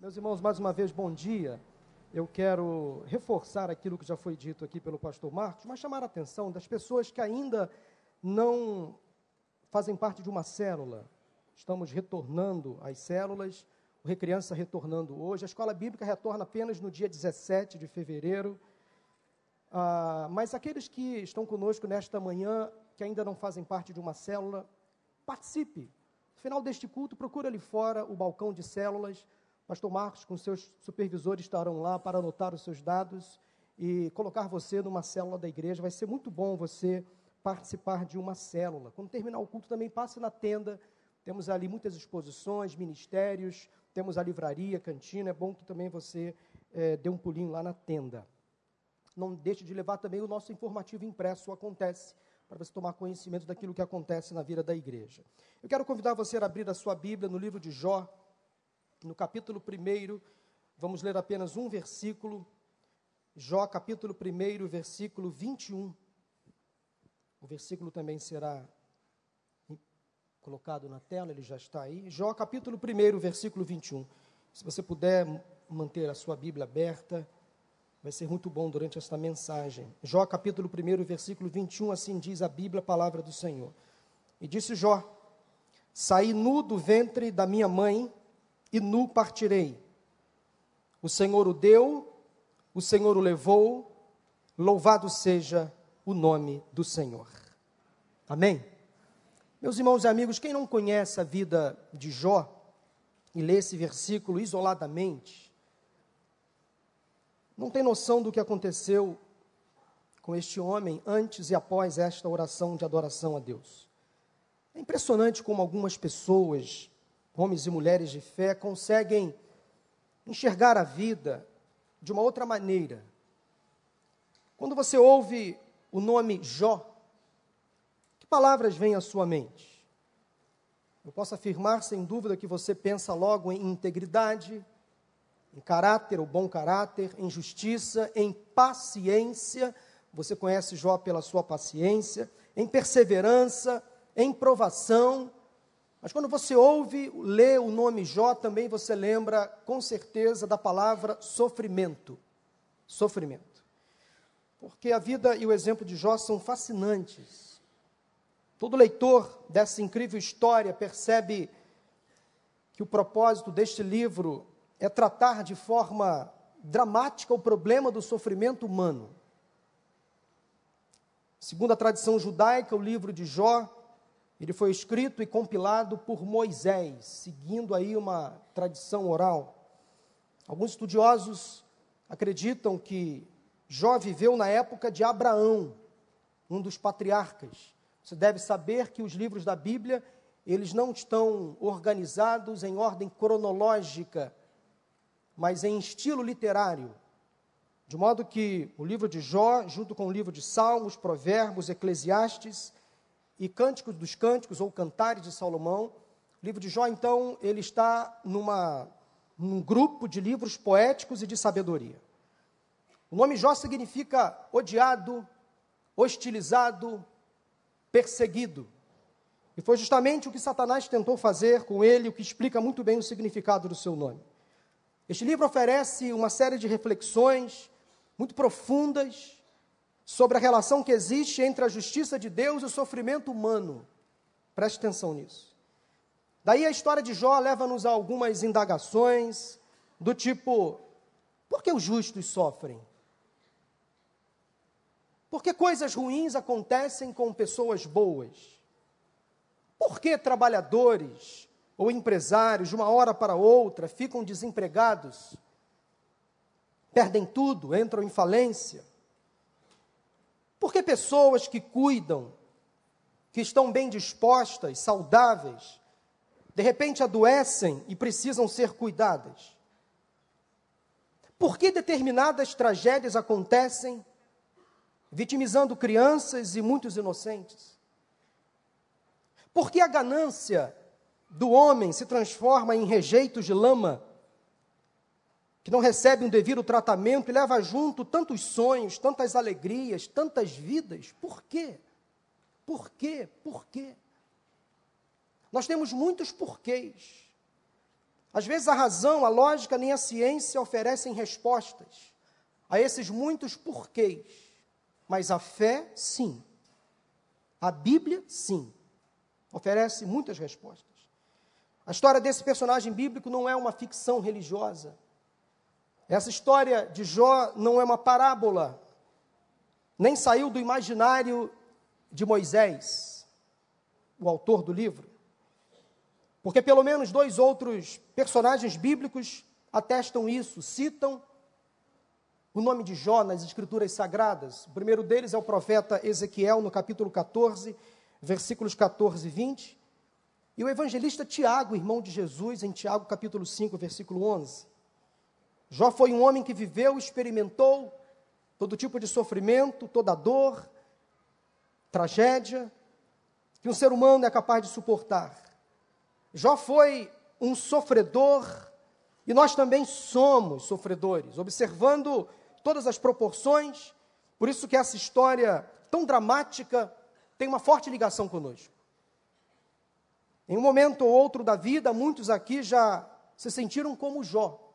Meus irmãos, mais uma vez, bom dia. Eu quero reforçar aquilo que já foi dito aqui pelo pastor Marcos, mas chamar a atenção das pessoas que ainda não fazem parte de uma célula. Estamos retornando às células, o Recriança retornando hoje, a escola bíblica retorna apenas no dia 17 de fevereiro. Ah, mas aqueles que estão conosco nesta manhã, que ainda não fazem parte de uma célula, participe. No final deste culto, procure ali fora o balcão de células Pastor Marcos, com seus supervisores, estarão lá para anotar os seus dados e colocar você numa célula da igreja. Vai ser muito bom você participar de uma célula. Quando terminar o culto, também passe na tenda. Temos ali muitas exposições, ministérios, temos a livraria, cantina. É bom que também você é, dê um pulinho lá na tenda. Não deixe de levar também o nosso informativo impresso, acontece, para você tomar conhecimento daquilo que acontece na vida da igreja. Eu quero convidar você a abrir a sua Bíblia no livro de Jó, no capítulo 1, vamos ler apenas um versículo, Jó, capítulo 1, versículo 21. O versículo também será colocado na tela, ele já está aí. Jó, capítulo 1, versículo 21. Se você puder manter a sua Bíblia aberta, vai ser muito bom durante esta mensagem. Jó, capítulo 1, versículo 21, assim diz a Bíblia, a palavra do Senhor. E disse Jó: Saí nu do ventre da minha mãe e nu partirei. O Senhor o deu, o Senhor o levou, louvado seja o nome do Senhor. Amém? Meus irmãos e amigos, quem não conhece a vida de Jó e lê esse versículo isoladamente, não tem noção do que aconteceu com este homem antes e após esta oração de adoração a Deus. É impressionante como algumas pessoas homens e mulheres de fé, conseguem enxergar a vida de uma outra maneira. Quando você ouve o nome Jó, que palavras vêm à sua mente? Eu posso afirmar sem dúvida que você pensa logo em integridade, em caráter, o bom caráter, em justiça, em paciência. Você conhece Jó pela sua paciência, em perseverança, em provação, mas quando você ouve, lê o nome Jó, também você lembra com certeza da palavra sofrimento. Sofrimento. Porque a vida e o exemplo de Jó são fascinantes. Todo leitor dessa incrível história percebe que o propósito deste livro é tratar de forma dramática o problema do sofrimento humano. Segundo a tradição judaica, o livro de Jó ele foi escrito e compilado por Moisés, seguindo aí uma tradição oral. Alguns estudiosos acreditam que Jó viveu na época de Abraão, um dos patriarcas. Você deve saber que os livros da Bíblia, eles não estão organizados em ordem cronológica, mas em estilo literário. De modo que o livro de Jó, junto com o livro de Salmos, Provérbios, Eclesiastes, e Cânticos dos Cânticos, ou Cantares de Salomão. O livro de Jó, então, ele está numa, num grupo de livros poéticos e de sabedoria. O nome Jó significa odiado, hostilizado, perseguido. E foi justamente o que Satanás tentou fazer com ele, o que explica muito bem o significado do seu nome. Este livro oferece uma série de reflexões muito profundas sobre a relação que existe entre a justiça de Deus e o sofrimento humano. Preste atenção nisso. Daí a história de Jó leva-nos a algumas indagações do tipo: por que os justos sofrem? Por que coisas ruins acontecem com pessoas boas? Por que trabalhadores ou empresários, de uma hora para outra, ficam desempregados, perdem tudo, entram em falência? Por que pessoas que cuidam, que estão bem dispostas, saudáveis, de repente adoecem e precisam ser cuidadas? Por que determinadas tragédias acontecem, vitimizando crianças e muitos inocentes? Por que a ganância do homem se transforma em rejeitos de lama que não recebe um devido tratamento e leva junto tantos sonhos, tantas alegrias, tantas vidas. Por quê? Por quê? Por quê? Nós temos muitos porquês. Às vezes a razão, a lógica, nem a ciência oferecem respostas a esses muitos porquês. Mas a fé, sim. A Bíblia, sim. Oferece muitas respostas. A história desse personagem bíblico não é uma ficção religiosa. Essa história de Jó não é uma parábola, nem saiu do imaginário de Moisés, o autor do livro. Porque pelo menos dois outros personagens bíblicos atestam isso, citam o nome de Jó nas Escrituras Sagradas. O primeiro deles é o profeta Ezequiel, no capítulo 14, versículos 14 e 20. E o evangelista Tiago, irmão de Jesus, em Tiago capítulo 5, versículo 11. Jó foi um homem que viveu, experimentou todo tipo de sofrimento, toda dor, tragédia, que um ser humano é capaz de suportar. Jó foi um sofredor e nós também somos sofredores, observando todas as proporções, por isso que essa história tão dramática tem uma forte ligação conosco. Em um momento ou outro da vida, muitos aqui já se sentiram como Jó.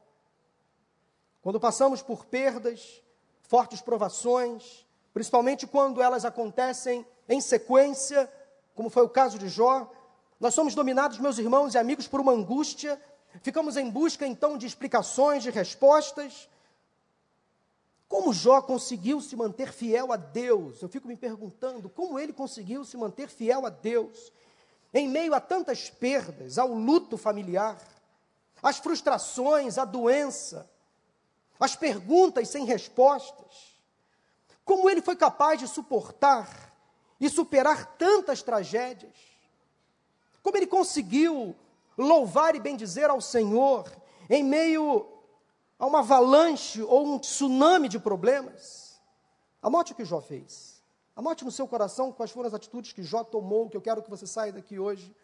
Quando passamos por perdas, fortes provações, principalmente quando elas acontecem em sequência, como foi o caso de Jó, nós somos dominados, meus irmãos e amigos, por uma angústia, ficamos em busca então de explicações, de respostas. Como Jó conseguiu se manter fiel a Deus? Eu fico me perguntando como ele conseguiu se manter fiel a Deus em meio a tantas perdas, ao luto familiar, às frustrações, à doença, às perguntas sem respostas. Como ele foi capaz de suportar e superar tantas tragédias? Como ele conseguiu louvar e bendizer ao Senhor em meio a uma avalanche ou um tsunami de problemas? Anote o que Jó fez. Anote no seu coração quais foram as atitudes que Jó tomou, que eu quero que você saia daqui hoje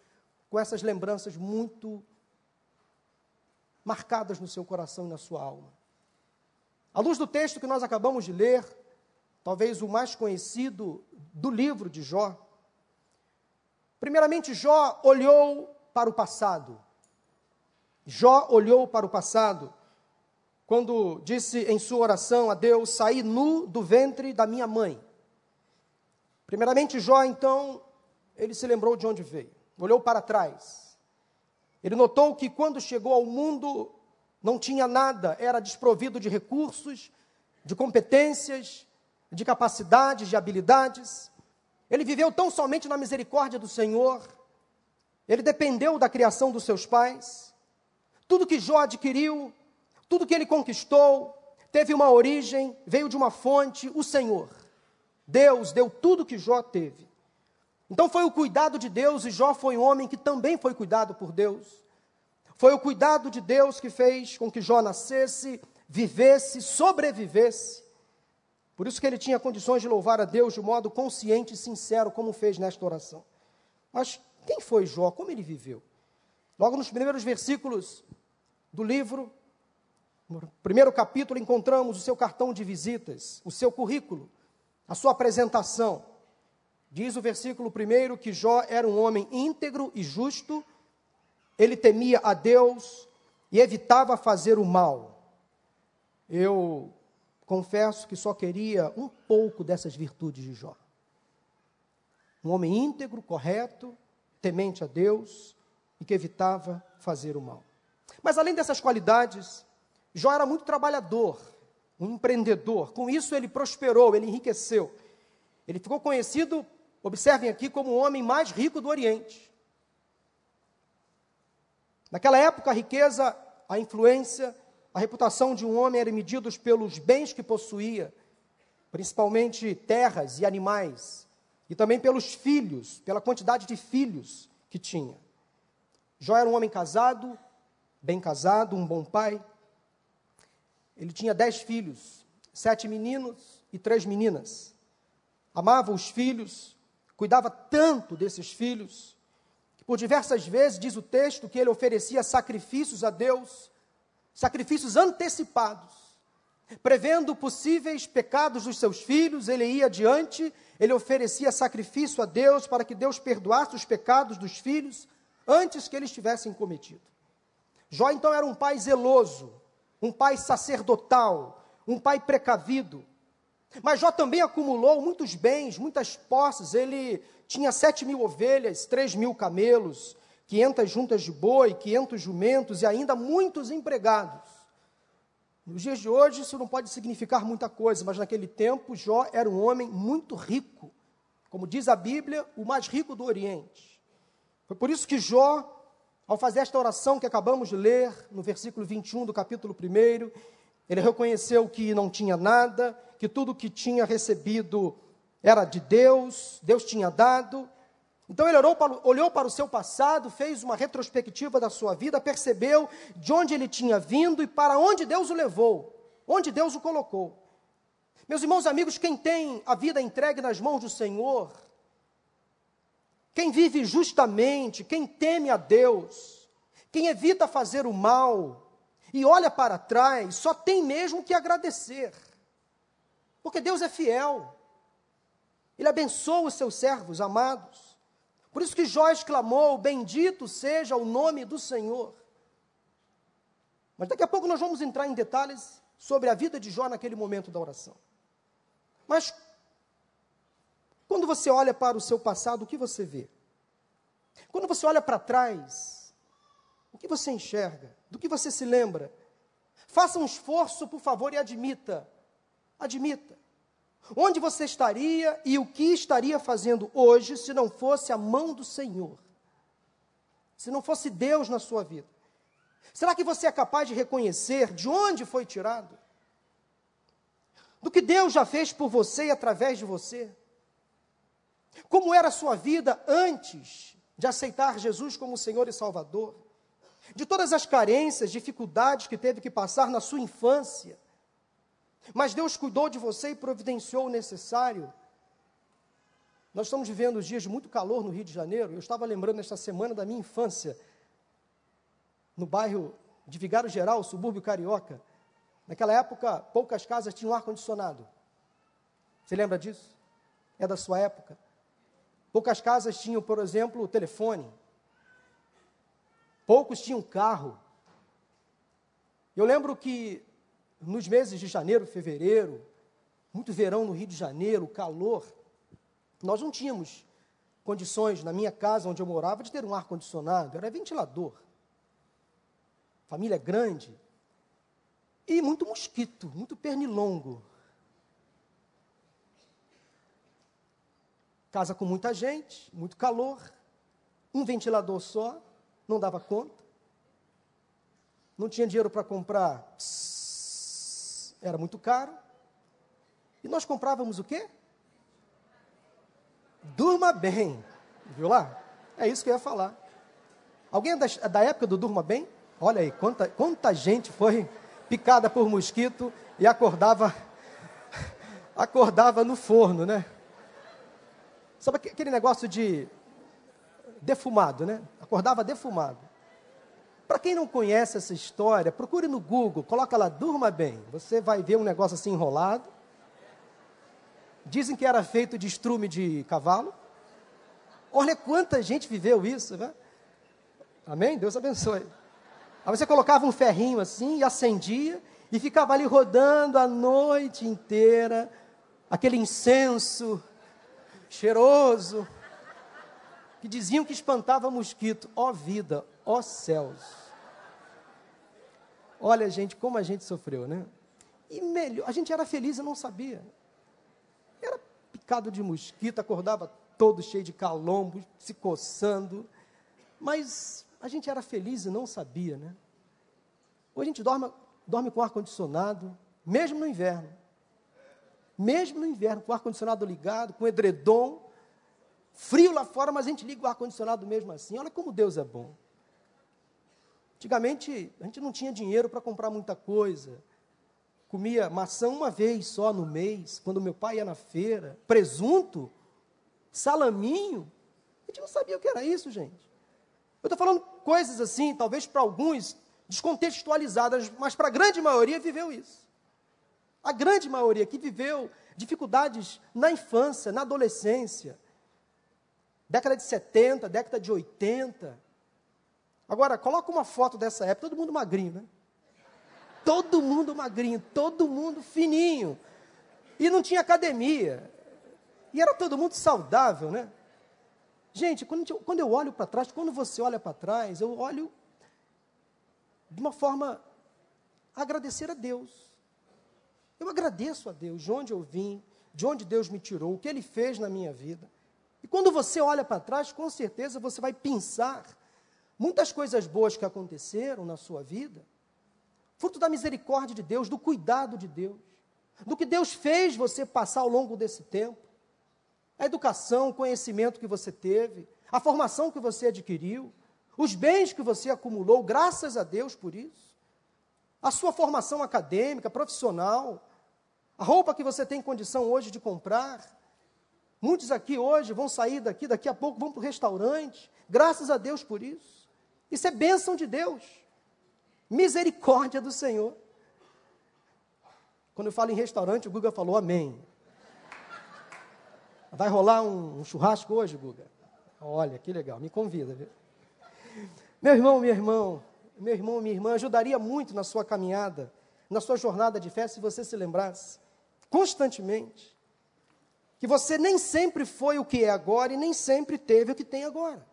com essas lembranças muito marcadas no seu coração e na sua alma. À luz do texto que nós acabamos de ler, talvez o mais conhecido do livro de Jó. Primeiramente, Jó olhou para o passado. Jó olhou para o passado quando disse em sua oração a Deus: Saí nu do ventre da minha mãe. Primeiramente, Jó, então, ele se lembrou de onde veio, olhou para trás. Ele notou que quando chegou ao mundo, não tinha nada, era desprovido de recursos, de competências, de capacidades, de habilidades. Ele viveu tão somente na misericórdia do Senhor. Ele dependeu da criação dos seus pais. Tudo que Jó adquiriu, tudo que ele conquistou, teve uma origem, veio de uma fonte, o Senhor. Deus deu tudo que Jó teve. Então foi o cuidado de Deus, e Jó foi um homem que também foi cuidado por Deus. Foi o cuidado de Deus que fez com que Jó nascesse, vivesse, sobrevivesse. Por isso que ele tinha condições de louvar a Deus de modo consciente e sincero, como fez nesta oração. Mas quem foi Jó? Como ele viveu? Logo nos primeiros versículos do livro, no primeiro capítulo, encontramos o seu cartão de visitas, o seu currículo, a sua apresentação. Diz o versículo primeiro que Jó era um homem íntegro e justo, ele temia a Deus e evitava fazer o mal. Eu confesso que só queria um pouco dessas virtudes de Jó. Um homem íntegro, correto, temente a Deus e que evitava fazer o mal. Mas além dessas qualidades, Jó era muito trabalhador, um empreendedor. Com isso ele prosperou, ele enriqueceu. Ele ficou conhecido, observem aqui, como o homem mais rico do Oriente. Naquela época, a riqueza, a influência a reputação de um homem era medida pelos bens que possuía, principalmente terras e animais, e também pelos filhos, pela quantidade de filhos que tinha. Jó era um homem casado, bem casado, um bom pai. Ele tinha dez filhos, sete meninos e três meninas. Amava os filhos, cuidava tanto desses filhos, por diversas vezes, diz o texto, que ele oferecia sacrifícios a Deus sacrifícios antecipados, prevendo possíveis pecados dos seus filhos, ele ia adiante, ele oferecia sacrifício a Deus para que Deus perdoasse os pecados dos filhos antes que eles tivessem cometido. Jó então era um pai zeloso, um pai sacerdotal, um pai precavido. Mas Jó também acumulou muitos bens, muitas posses. Ele tinha sete mil ovelhas, três mil camelos, quinhentas juntas de boi, quinhentos jumentos e ainda muitos empregados. Nos dias de hoje, isso não pode significar muita coisa, mas naquele tempo, Jó era um homem muito rico. Como diz a Bíblia, o mais rico do Oriente. Foi por isso que Jó, ao fazer esta oração que acabamos de ler, no versículo 21 do capítulo 1, ele reconheceu que não tinha nada, que tudo que tinha recebido era de Deus, Deus tinha dado. Então ele para, olhou para o seu passado, fez uma retrospectiva da sua vida, percebeu de onde ele tinha vindo e para onde Deus o levou, onde Deus o colocou. Meus irmãos amigos, quem tem a vida entregue nas mãos do Senhor, quem vive justamente, quem teme a Deus, quem evita fazer o mal, e olha para trás, só tem mesmo que agradecer. Porque Deus é fiel. Ele abençoa os seus servos amados. Por isso que Jó exclamou: Bendito seja o nome do Senhor. Mas daqui a pouco nós vamos entrar em detalhes sobre a vida de Jó naquele momento da oração. Mas quando você olha para o seu passado, o que você vê? Quando você olha para trás, o que você enxerga? do que você se lembra. Faça um esforço, por favor, e admita. Admita. Onde você estaria e o que estaria fazendo hoje se não fosse a mão do Senhor? Se não fosse Deus na sua vida? Será que você é capaz de reconhecer de onde foi tirado? Do que Deus já fez por você e através de você? Como era a sua vida antes de aceitar Jesus como Senhor e Salvador? de todas as carências, dificuldades que teve que passar na sua infância. Mas Deus cuidou de você e providenciou o necessário. Nós estamos vivendo dias de muito calor no Rio de Janeiro. Eu estava lembrando esta semana da minha infância, no bairro de Vigário Geral, subúrbio carioca. Naquela época, poucas casas tinham ar-condicionado. Você lembra disso? É da sua época. Poucas casas tinham, por exemplo, telefone. Poucos tinham carro. Eu lembro que nos meses de janeiro, fevereiro, muito verão no Rio de Janeiro, calor, nós não tínhamos condições na minha casa onde eu morava de ter um ar condicionado, era ventilador. Família grande e muito mosquito, muito pernilongo. Casa com muita gente, muito calor, um ventilador só não dava conta, não tinha dinheiro para comprar, era muito caro, e nós comprávamos o quê? Durma bem, viu lá? É isso que eu ia falar. Alguém é da, é da época do Durma Bem? Olha aí, quanta, quanta gente foi picada por mosquito e acordava acordava no forno, né? Sabe aquele negócio de defumado, né? Acordava defumado. Para quem não conhece essa história, procure no Google, coloca lá, durma bem. Você vai ver um negócio assim enrolado. Dizem que era feito de estrume de cavalo. Olha quanta gente viveu isso, né? Amém? Deus abençoe. Aí você colocava um ferrinho assim e acendia e ficava ali rodando a noite inteira, aquele incenso cheiroso que diziam que espantava mosquito. Ó oh, vida, ó oh, céus. Olha, gente, como a gente sofreu, né? E melhor, a gente era feliz e não sabia. Era picado de mosquito, acordava todo cheio de calombo, se coçando. Mas a gente era feliz e não sabia, né? Hoje a gente dorme, dorme com ar-condicionado, mesmo no inverno. Mesmo no inverno, com o ar-condicionado ligado, com edredom, Frio lá fora, mas a gente liga o ar-condicionado mesmo assim. Olha como Deus é bom. Antigamente, a gente não tinha dinheiro para comprar muita coisa. Comia maçã uma vez só no mês, quando meu pai ia na feira. Presunto, salaminho. A gente não sabia o que era isso, gente. Eu estou falando coisas assim, talvez para alguns descontextualizadas, mas para a grande maioria viveu isso. A grande maioria que viveu dificuldades na infância, na adolescência, década de 70, década de 80. Agora, coloca uma foto dessa época, todo mundo magrinho, né? Todo mundo magrinho, todo mundo fininho. E não tinha academia. E era todo mundo saudável, né? Gente, quando, eu olho para trás, quando você olha para trás, eu olho de uma forma a agradecer a Deus. Eu agradeço a Deus de onde eu vim, de onde Deus me tirou, o que Ele fez na minha vida. E quando você olha para trás, com certeza você vai pensar muitas coisas boas que aconteceram na sua vida, fruto da misericórdia de Deus, do cuidado de Deus, do que Deus fez você passar ao longo desse tempo, a educação, o conhecimento que você teve, a formação que você adquiriu, os bens que você acumulou, graças a Deus por isso, a sua formação acadêmica, profissional, a roupa que você tem condição hoje de comprar. Muitos aqui hoje vão sair daqui, daqui a pouco vão para o restaurante, graças a Deus por isso. Isso é bênção de Deus. Misericórdia do Senhor. Quando eu falo em restaurante, o Guga falou amém. Vai rolar um, um churrasco hoje, Guga? Olha, que legal, me convida. Viu? Meu irmão, minha irmã, meu irmão, minha irmã, ajudaria muito na sua caminhada, na sua jornada de fé, se você se lembrasse constantemente que você nem sempre foi o que é agora e nem sempre teve o que tem agora.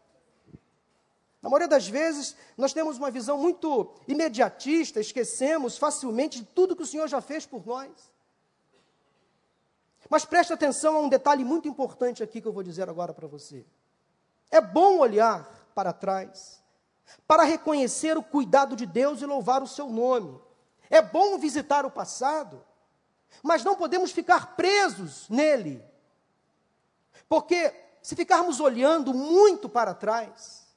Na maioria das vezes, nós temos uma visão muito imediatista, esquecemos facilmente de tudo que o Senhor já fez por nós. Mas preste atenção a um detalhe muito importante aqui que eu vou dizer agora para você. É bom olhar para trás, para reconhecer o cuidado de Deus e louvar o seu nome. É bom visitar o passado, mas não podemos ficar presos nele. Porque se ficarmos olhando muito para trás,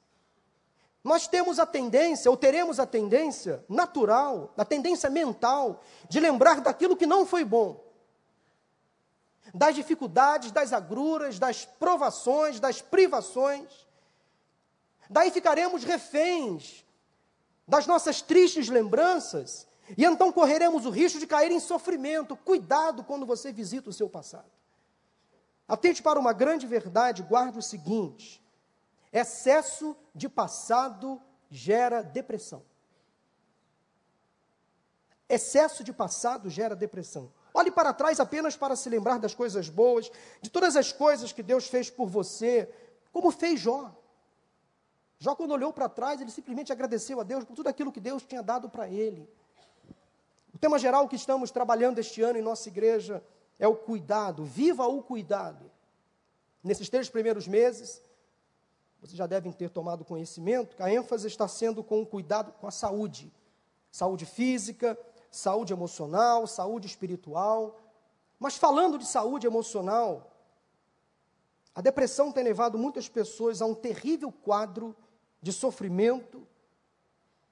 nós temos a tendência, ou teremos a tendência natural, a tendência mental, de lembrar daquilo que não foi bom, das dificuldades, das agruras, das provações, das privações. Daí ficaremos reféns das nossas tristes lembranças, e então correremos o risco de cair em sofrimento. Cuidado quando você visita o seu passado. Atente para uma grande verdade, guarde o seguinte: Excesso de passado gera depressão. Excesso de passado gera depressão. Olhe para trás apenas para se lembrar das coisas boas, de todas as coisas que Deus fez por você, como fez Jó. Jó, quando olhou para trás, ele simplesmente agradeceu a Deus por tudo aquilo que Deus tinha dado para ele. O tema geral que estamos trabalhando este ano em nossa igreja é o cuidado. Viva o cuidado. Nesses três primeiros meses, vocês já devem ter tomado conhecimento que a ênfase está sendo com o cuidado com a saúde. Saúde física, saúde emocional, saúde espiritual. Mas falando de saúde emocional, a depressão tem levado muitas pessoas a um terrível quadro de sofrimento.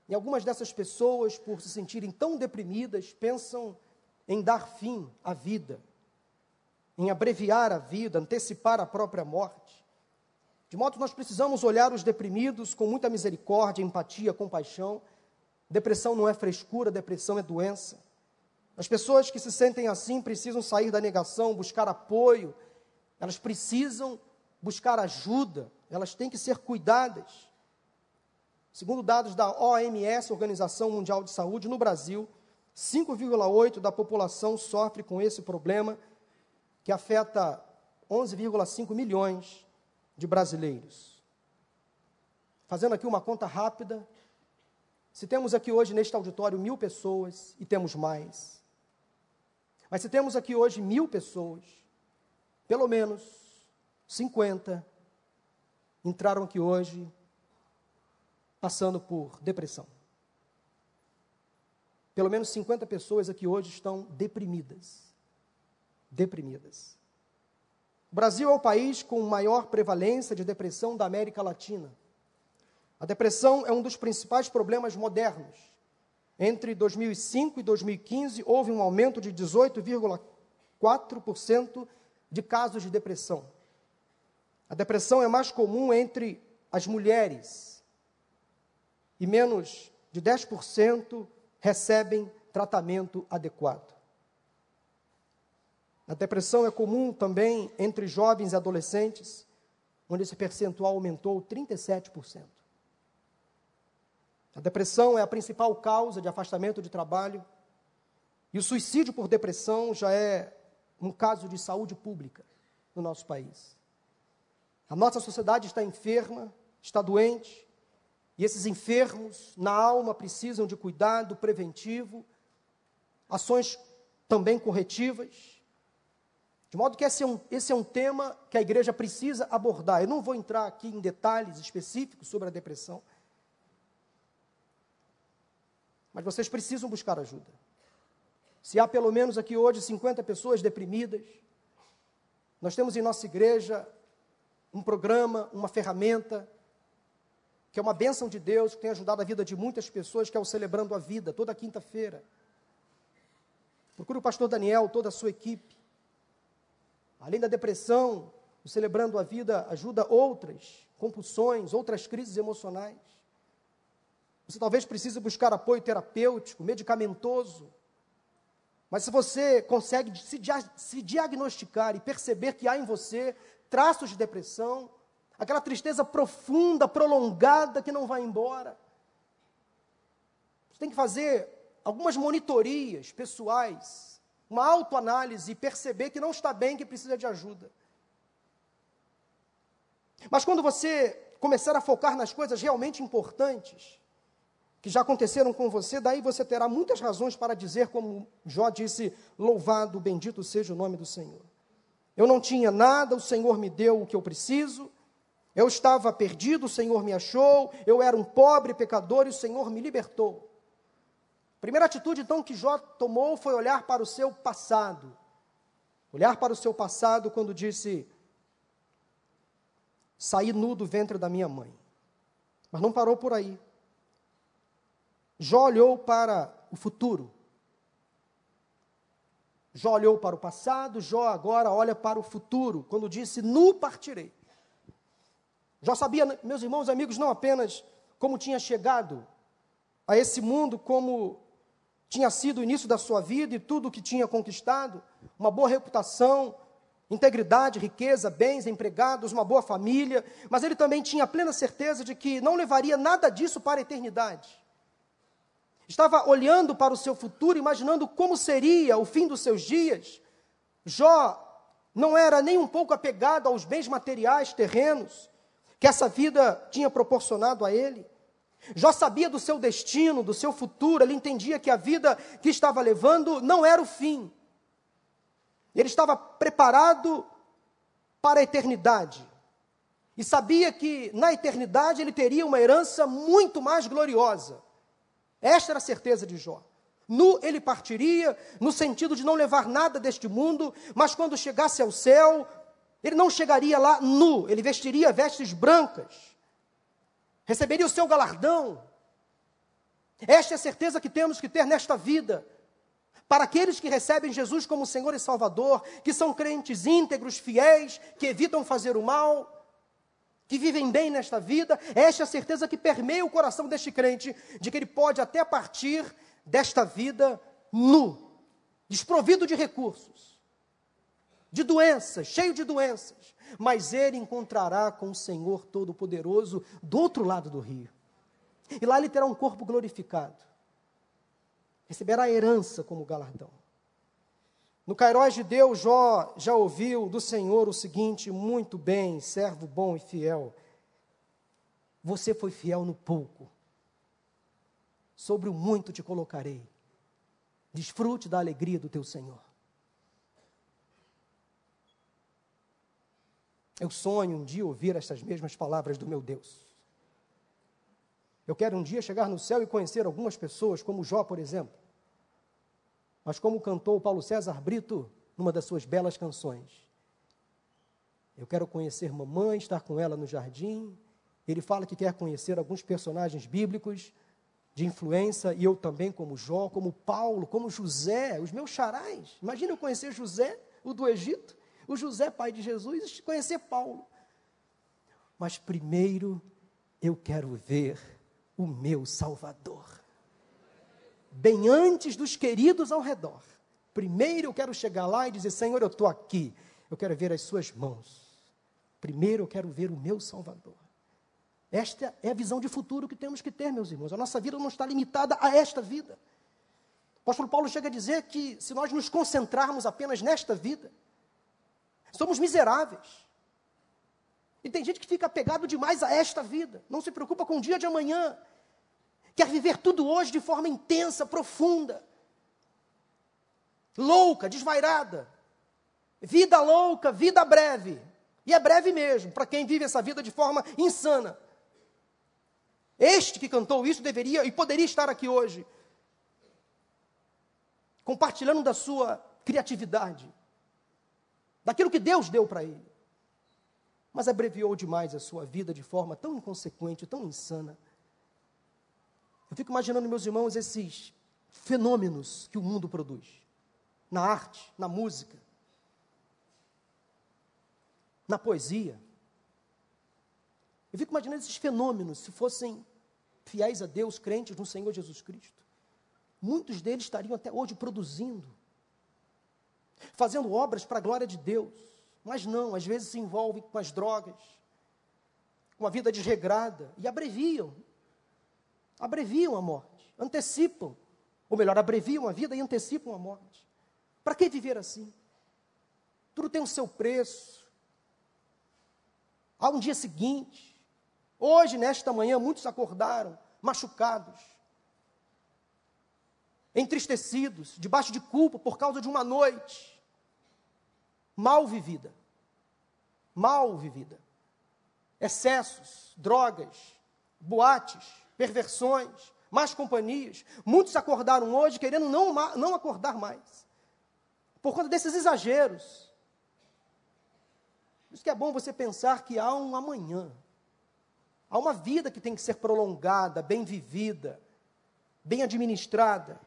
E algumas dessas pessoas, por se sentirem tão deprimidas, pensam em dar fim à vida, em abreviar a vida, antecipar a própria morte. De modo que nós precisamos olhar os deprimidos com muita misericórdia, empatia, compaixão. Depressão não é frescura, depressão é doença. As pessoas que se sentem assim precisam sair da negação, buscar apoio, elas precisam buscar ajuda, elas têm que ser cuidadas. Segundo dados da OMS, Organização Mundial de Saúde, no Brasil, 5,8% da população sofre com esse problema, que afeta 11,5 milhões de brasileiros. Fazendo aqui uma conta rápida, se temos aqui hoje neste auditório mil pessoas, e temos mais, mas se temos aqui hoje mil pessoas, pelo menos 50 entraram aqui hoje passando por depressão. Pelo menos 50 pessoas aqui hoje estão deprimidas. Deprimidas. O Brasil é o país com maior prevalência de depressão da América Latina. A depressão é um dos principais problemas modernos. Entre 2005 e 2015, houve um aumento de 18,4% de casos de depressão. A depressão é mais comum entre as mulheres e menos de 10% recebem tratamento adequado. A depressão é comum também entre jovens e adolescentes, onde esse percentual aumentou 37%. A depressão é a principal causa de afastamento de trabalho. E o suicídio por depressão já é um caso de saúde pública no nosso país. A nossa sociedade está enferma, está doente, e esses enfermos na alma precisam de cuidado preventivo, ações também corretivas. De modo que esse é, um, esse é um tema que a igreja precisa abordar. Eu não vou entrar aqui em detalhes específicos sobre a depressão, mas vocês precisam buscar ajuda. Se há pelo menos aqui hoje 50 pessoas deprimidas, nós temos em nossa igreja um programa, uma ferramenta, que é uma bênção de Deus, que tem ajudado a vida de muitas pessoas, que é o Celebrando a Vida, toda quinta-feira. Procure o pastor Daniel, toda a sua equipe. Além da depressão, o Celebrando a Vida ajuda outras compulsões, outras crises emocionais. Você talvez precise buscar apoio terapêutico, medicamentoso, mas se você consegue se, dia se diagnosticar e perceber que há em você traços de depressão, aquela tristeza profunda, prolongada que não vai embora, você tem que fazer algumas monitorias pessoais, uma autoanálise e perceber que não está bem, que precisa de ajuda. Mas quando você começar a focar nas coisas realmente importantes, que já aconteceram com você, daí você terá muitas razões para dizer, como Jó disse: Louvado, bendito seja o nome do Senhor. Eu não tinha nada, o Senhor me deu o que eu preciso. Eu estava perdido, o Senhor me achou. Eu era um pobre pecador e o Senhor me libertou. Primeira atitude, então, que Jó tomou foi olhar para o seu passado. Olhar para o seu passado quando disse: Saí nu do ventre da minha mãe. Mas não parou por aí. Jó olhou para o futuro. Jó olhou para o passado, Jó agora olha para o futuro, quando disse: Nu partirei. Jó sabia, meus irmãos amigos, não apenas como tinha chegado a esse mundo, como tinha sido o início da sua vida e tudo o que tinha conquistado, uma boa reputação, integridade, riqueza, bens, empregados, uma boa família, mas ele também tinha plena certeza de que não levaria nada disso para a eternidade estava olhando para o seu futuro, imaginando como seria o fim dos seus dias. Jó não era nem um pouco apegado aos bens materiais terrenos que essa vida tinha proporcionado a ele. Jó sabia do seu destino, do seu futuro, ele entendia que a vida que estava levando não era o fim. Ele estava preparado para a eternidade. E sabia que na eternidade ele teria uma herança muito mais gloriosa. Esta era a certeza de Jó. Nu ele partiria, no sentido de não levar nada deste mundo, mas quando chegasse ao céu, ele não chegaria lá nu, ele vestiria vestes brancas, receberia o seu galardão. Esta é a certeza que temos que ter nesta vida. Para aqueles que recebem Jesus como Senhor e Salvador, que são crentes íntegros, fiéis, que evitam fazer o mal, que vivem bem nesta vida, esta é a certeza que permeia o coração deste crente, de que ele pode até partir desta vida nu, desprovido de recursos, de doenças, cheio de doenças, mas ele encontrará com o Senhor Todo-Poderoso do outro lado do rio. E lá ele terá um corpo glorificado, receberá a herança como galardão. No Cairós de Deus, Jó já ouviu do Senhor o seguinte: muito bem, servo bom e fiel. Você foi fiel no pouco, sobre o muito te colocarei. Desfrute da alegria do teu Senhor. Eu sonho um dia ouvir estas mesmas palavras do meu Deus. Eu quero um dia chegar no céu e conhecer algumas pessoas, como Jó, por exemplo, mas como cantou Paulo César Brito numa das suas belas canções. Eu quero conhecer mamãe, estar com ela no jardim. Ele fala que quer conhecer alguns personagens bíblicos de influência, e eu também, como Jó, como Paulo, como José, os meus charais. Imagina eu conhecer José, o do Egito, o José, pai de Jesus, conhecer Paulo. Mas primeiro eu quero ver o meu Salvador bem antes dos queridos ao redor. Primeiro eu quero chegar lá e dizer: Senhor, eu estou aqui, eu quero ver as Suas mãos. Primeiro eu quero ver o meu Salvador. Esta é a visão de futuro que temos que ter, meus irmãos. A nossa vida não está limitada a esta vida. O apóstolo Paulo chega a dizer que se nós nos concentrarmos apenas nesta vida, somos miseráveis. E tem gente que fica apegado demais a esta vida, não se preocupa com o dia de amanhã, quer viver tudo hoje de forma intensa, profunda, louca, desvairada. Vida louca, vida breve. E é breve mesmo, para quem vive essa vida de forma insana. Este que cantou isso deveria e poderia estar aqui hoje, compartilhando da sua criatividade, daquilo que Deus deu para ele. Mas abreviou demais a sua vida de forma tão inconsequente, tão insana. Eu fico imaginando, meus irmãos, esses fenômenos que o mundo produz na arte, na música, na poesia. Eu fico imaginando esses fenômenos, se fossem fiéis a Deus, crentes no Senhor Jesus Cristo. Muitos deles estariam até hoje produzindo, fazendo obras para a glória de Deus. Mas não, às vezes se envolvem com as drogas, com a vida desregrada e abreviam. Abreviam a morte, antecipam, ou melhor, abreviam a vida e antecipam a morte. Para que viver assim? Tudo tem o seu preço. Há um dia seguinte. Hoje, nesta manhã, muitos acordaram machucados, entristecidos, debaixo de culpa por causa de uma noite mal vivida. Mal vivida. Excessos, drogas, boates, perversões, más companhias. Muitos acordaram hoje querendo não, não acordar mais. Por conta desses exageros. Por isso que é bom você pensar que há um amanhã. Há uma vida que tem que ser prolongada, bem vivida, bem administrada.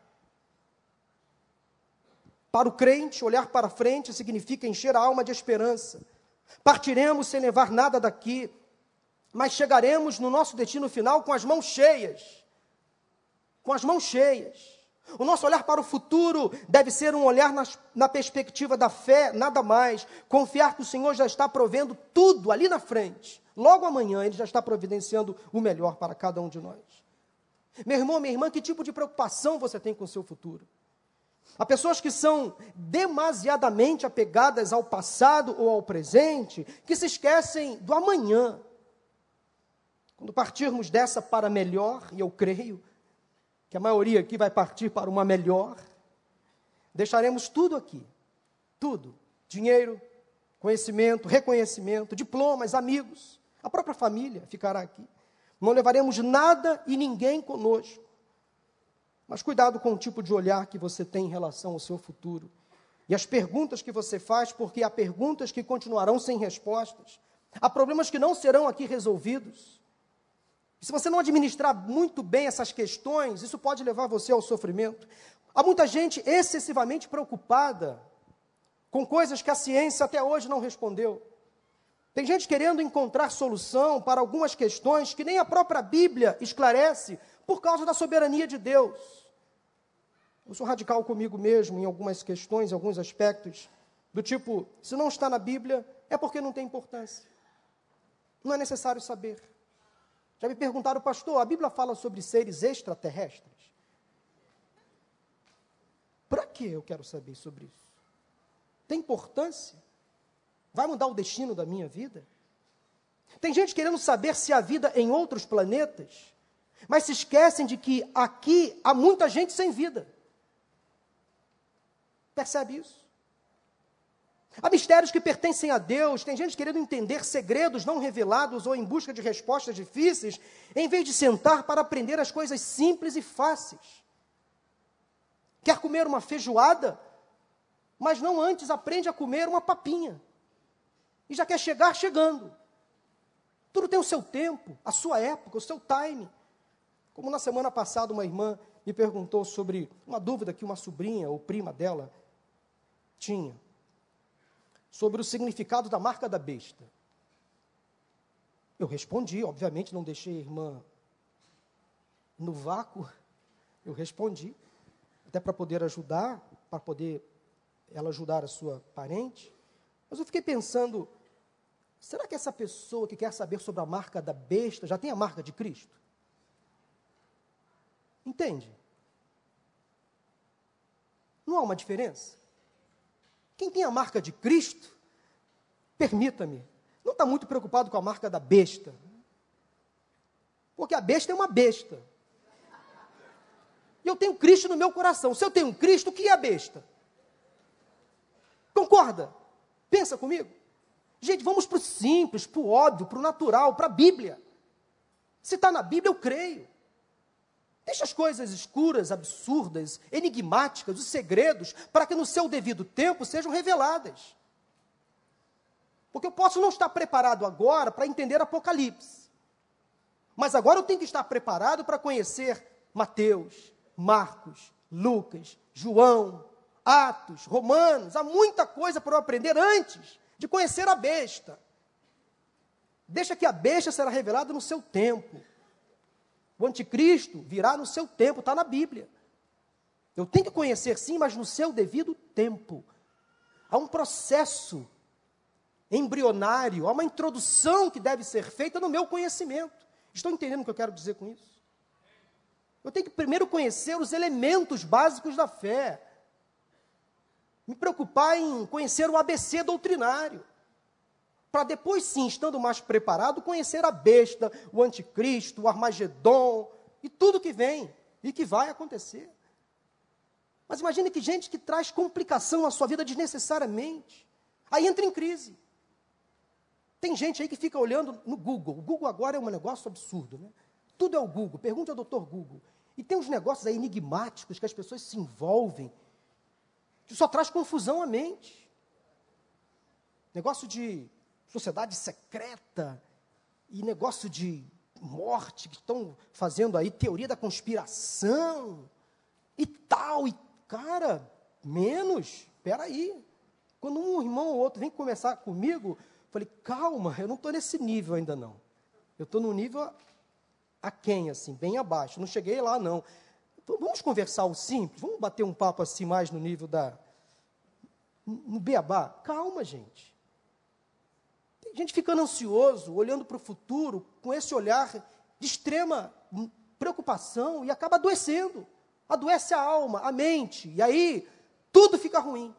Para o crente, olhar para frente significa encher a alma de esperança. Partiremos sem levar nada daqui, mas chegaremos no nosso destino final com as mãos cheias. Com as mãos cheias. O nosso olhar para o futuro deve ser um olhar nas, na perspectiva da fé, nada mais. Confiar que o Senhor já está provendo tudo ali na frente. Logo amanhã, Ele já está providenciando o melhor para cada um de nós. Meu irmão, minha irmã, que tipo de preocupação você tem com o seu futuro? Há pessoas que são demasiadamente apegadas ao passado ou ao presente, que se esquecem do amanhã. Quando partirmos dessa para melhor, e eu creio que a maioria aqui vai partir para uma melhor, deixaremos tudo aqui. Tudo: dinheiro, conhecimento, reconhecimento, diplomas, amigos, a própria família ficará aqui. Não levaremos nada e ninguém conosco. Mas cuidado com o tipo de olhar que você tem em relação ao seu futuro. E as perguntas que você faz, porque há perguntas que continuarão sem respostas. Há problemas que não serão aqui resolvidos. E se você não administrar muito bem essas questões, isso pode levar você ao sofrimento. Há muita gente excessivamente preocupada com coisas que a ciência até hoje não respondeu. Tem gente querendo encontrar solução para algumas questões que nem a própria Bíblia esclarece por causa da soberania de Deus. Eu sou radical comigo mesmo em algumas questões, em alguns aspectos, do tipo, se não está na Bíblia, é porque não tem importância. Não é necessário saber. Já me perguntaram, pastor, a Bíblia fala sobre seres extraterrestres? Para que eu quero saber sobre isso? Tem importância? Vai mudar o destino da minha vida? Tem gente querendo saber se há vida em outros planetas, mas se esquecem de que aqui há muita gente sem vida. Percebe isso? Há mistérios que pertencem a Deus, tem gente querendo entender segredos não revelados ou em busca de respostas difíceis, em vez de sentar para aprender as coisas simples e fáceis. Quer comer uma feijoada, mas não antes aprende a comer uma papinha e já quer chegar chegando. Tudo tem o seu tempo, a sua época, o seu time. Como na semana passada uma irmã me perguntou sobre uma dúvida que uma sobrinha ou prima dela tinha sobre o significado da marca da besta. Eu respondi, obviamente não deixei a irmã no vácuo. Eu respondi, até para poder ajudar, para poder ela ajudar a sua parente. Mas eu fiquei pensando será que essa pessoa que quer saber sobre a marca da besta já tem a marca de Cristo? Entende? Não há uma diferença? Quem tem a marca de Cristo, permita-me, não está muito preocupado com a marca da besta. Porque a besta é uma besta. E eu tenho Cristo no meu coração. Se eu tenho Cristo, o que é a besta? Concorda? Pensa comigo. Gente, vamos para o simples, para o óbvio, para o natural, para a Bíblia. Se está na Bíblia, eu creio. Deixa as coisas escuras, absurdas, enigmáticas, os segredos, para que no seu devido tempo sejam reveladas. Porque eu posso não estar preparado agora para entender Apocalipse. Mas agora eu tenho que estar preparado para conhecer Mateus, Marcos, Lucas, João, Atos, Romanos. Há muita coisa para eu aprender antes de conhecer a besta. Deixa que a besta será revelada no seu tempo. O anticristo virá no seu tempo, está na Bíblia. Eu tenho que conhecer sim, mas no seu devido tempo. Há um processo embrionário, há uma introdução que deve ser feita no meu conhecimento. Estão entendendo o que eu quero dizer com isso? Eu tenho que primeiro conhecer os elementos básicos da fé. Me preocupar em conhecer o ABC doutrinário para depois sim, estando mais preparado, conhecer a besta, o anticristo, o Armagedon e tudo que vem e que vai acontecer. Mas imagine que gente que traz complicação à sua vida desnecessariamente, aí entra em crise. Tem gente aí que fica olhando no Google. O Google agora é um negócio absurdo, né? Tudo é o Google. Pergunte ao doutor Google. E tem uns negócios aí enigmáticos que as pessoas se envolvem, que só traz confusão à mente. Negócio de sociedade secreta e negócio de morte, que estão fazendo aí teoria da conspiração e tal. E, cara, menos, aí. Quando um irmão ou outro vem conversar comigo, falei, calma, eu não estou nesse nível ainda não. Eu estou no nível a quem, assim, bem abaixo. Não cheguei lá, não. Então, vamos conversar o simples, vamos bater um papo assim mais no nível da. no beabá. Calma, gente. Gente ficando ansioso, olhando para o futuro, com esse olhar de extrema preocupação e acaba adoecendo. Adoece a alma, a mente, e aí tudo fica ruim.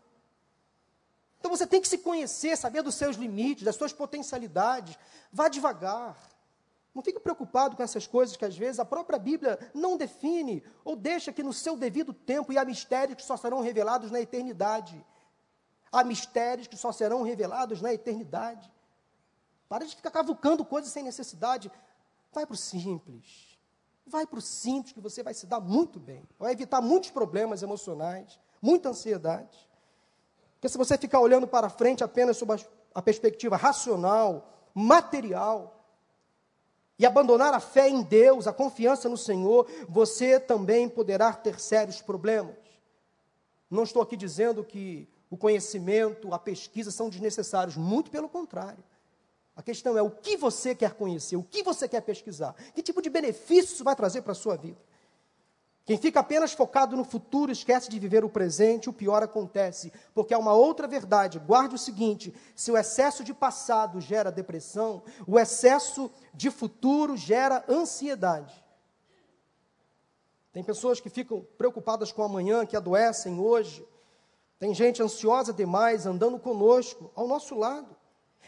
Então você tem que se conhecer, saber dos seus limites, das suas potencialidades. Vá devagar. Não fique preocupado com essas coisas que às vezes a própria Bíblia não define ou deixa que no seu devido tempo e há mistérios que só serão revelados na eternidade. Há mistérios que só serão revelados na eternidade. Para de ficar cavucando coisas sem necessidade. Vai para o simples. Vai para o simples que você vai se dar muito bem. Vai evitar muitos problemas emocionais, muita ansiedade. Porque se você ficar olhando para frente apenas sob a perspectiva racional, material, e abandonar a fé em Deus, a confiança no Senhor, você também poderá ter sérios problemas. Não estou aqui dizendo que o conhecimento, a pesquisa são desnecessários, muito pelo contrário. A questão é o que você quer conhecer, o que você quer pesquisar, que tipo de benefício isso vai trazer para a sua vida. Quem fica apenas focado no futuro esquece de viver o presente, o pior acontece, porque há uma outra verdade. Guarde o seguinte: se o excesso de passado gera depressão, o excesso de futuro gera ansiedade. Tem pessoas que ficam preocupadas com amanhã, que adoecem hoje. Tem gente ansiosa demais andando conosco, ao nosso lado.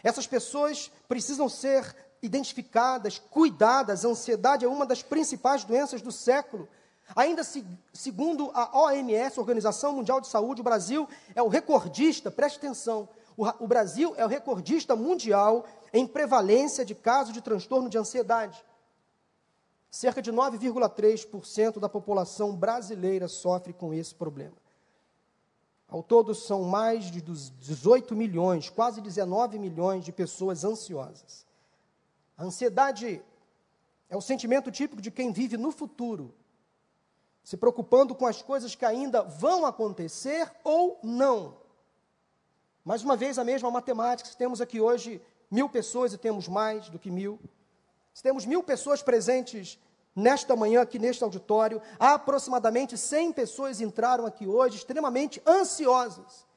Essas pessoas precisam ser identificadas, cuidadas. A ansiedade é uma das principais doenças do século. Ainda se, segundo a OMS, Organização Mundial de Saúde, o Brasil é o recordista, preste atenção, o, o Brasil é o recordista mundial em prevalência de casos de transtorno de ansiedade. Cerca de 9,3% da população brasileira sofre com esse problema. Ao todo, são mais de 18 milhões, quase 19 milhões de pessoas ansiosas. A ansiedade é o sentimento típico de quem vive no futuro, se preocupando com as coisas que ainda vão acontecer ou não. Mais uma vez, a mesma matemática. Se temos aqui hoje mil pessoas e temos mais do que mil, se temos mil pessoas presentes nesta manhã, aqui neste auditório, aproximadamente 100 pessoas entraram aqui hoje extremamente ansiosas.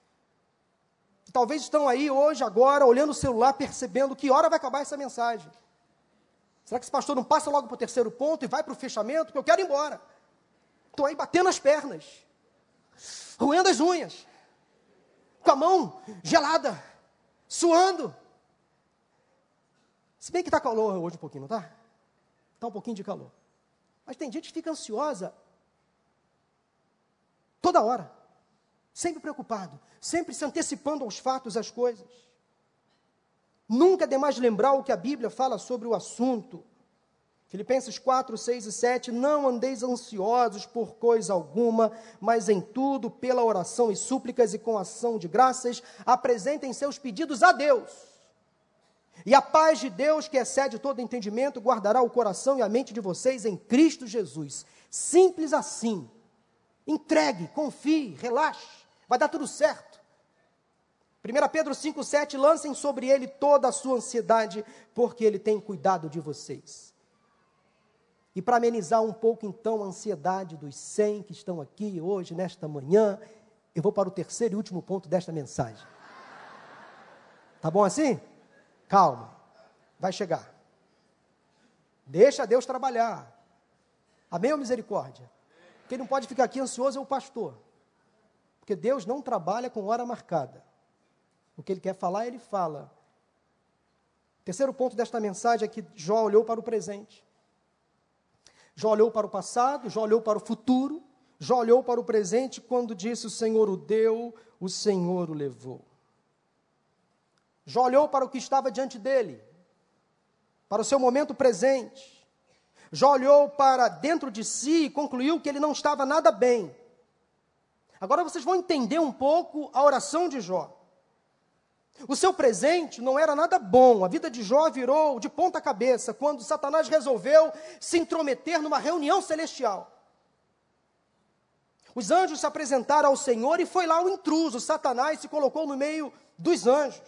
talvez estão aí hoje, agora, olhando o celular, percebendo que hora vai acabar essa mensagem. Será que esse pastor não passa logo para o terceiro ponto e vai para o fechamento? Porque eu quero ir embora. Estou aí batendo as pernas, roendo as unhas, com a mão gelada, suando. Se bem que está calor hoje um pouquinho, não está? Está um pouquinho de calor. Mas tem gente que fica ansiosa toda hora, sempre preocupado, sempre se antecipando aos fatos, às coisas. Nunca é demais lembrar o que a Bíblia fala sobre o assunto. Filipenses 4, 6 e 7, não andeis ansiosos por coisa alguma, mas em tudo, pela oração e súplicas e com ação de graças, apresentem seus pedidos a Deus. E a paz de Deus, que excede todo entendimento, guardará o coração e a mente de vocês em Cristo Jesus. Simples assim. Entregue, confie, relaxe, vai dar tudo certo. 1 Pedro 5,7: lancem sobre ele toda a sua ansiedade, porque ele tem cuidado de vocês. E para amenizar um pouco então a ansiedade dos 100 que estão aqui hoje, nesta manhã, eu vou para o terceiro e último ponto desta mensagem. Tá bom assim? Calma, vai chegar. Deixa Deus trabalhar. Amém ou misericórdia? Quem não pode ficar aqui ansioso é o pastor. Porque Deus não trabalha com hora marcada. O que ele quer falar, ele fala. Terceiro ponto desta mensagem é que Jó olhou para o presente. Já olhou para o passado, já olhou para o futuro, já olhou para o presente quando disse: O Senhor o deu, o Senhor o levou. Já olhou para o que estava diante dele, para o seu momento presente. Já olhou para dentro de si e concluiu que ele não estava nada bem. Agora vocês vão entender um pouco a oração de Jó. O seu presente não era nada bom. A vida de Jó virou de ponta cabeça quando Satanás resolveu se intrometer numa reunião celestial. Os anjos se apresentaram ao Senhor e foi lá o intruso. Satanás se colocou no meio dos anjos,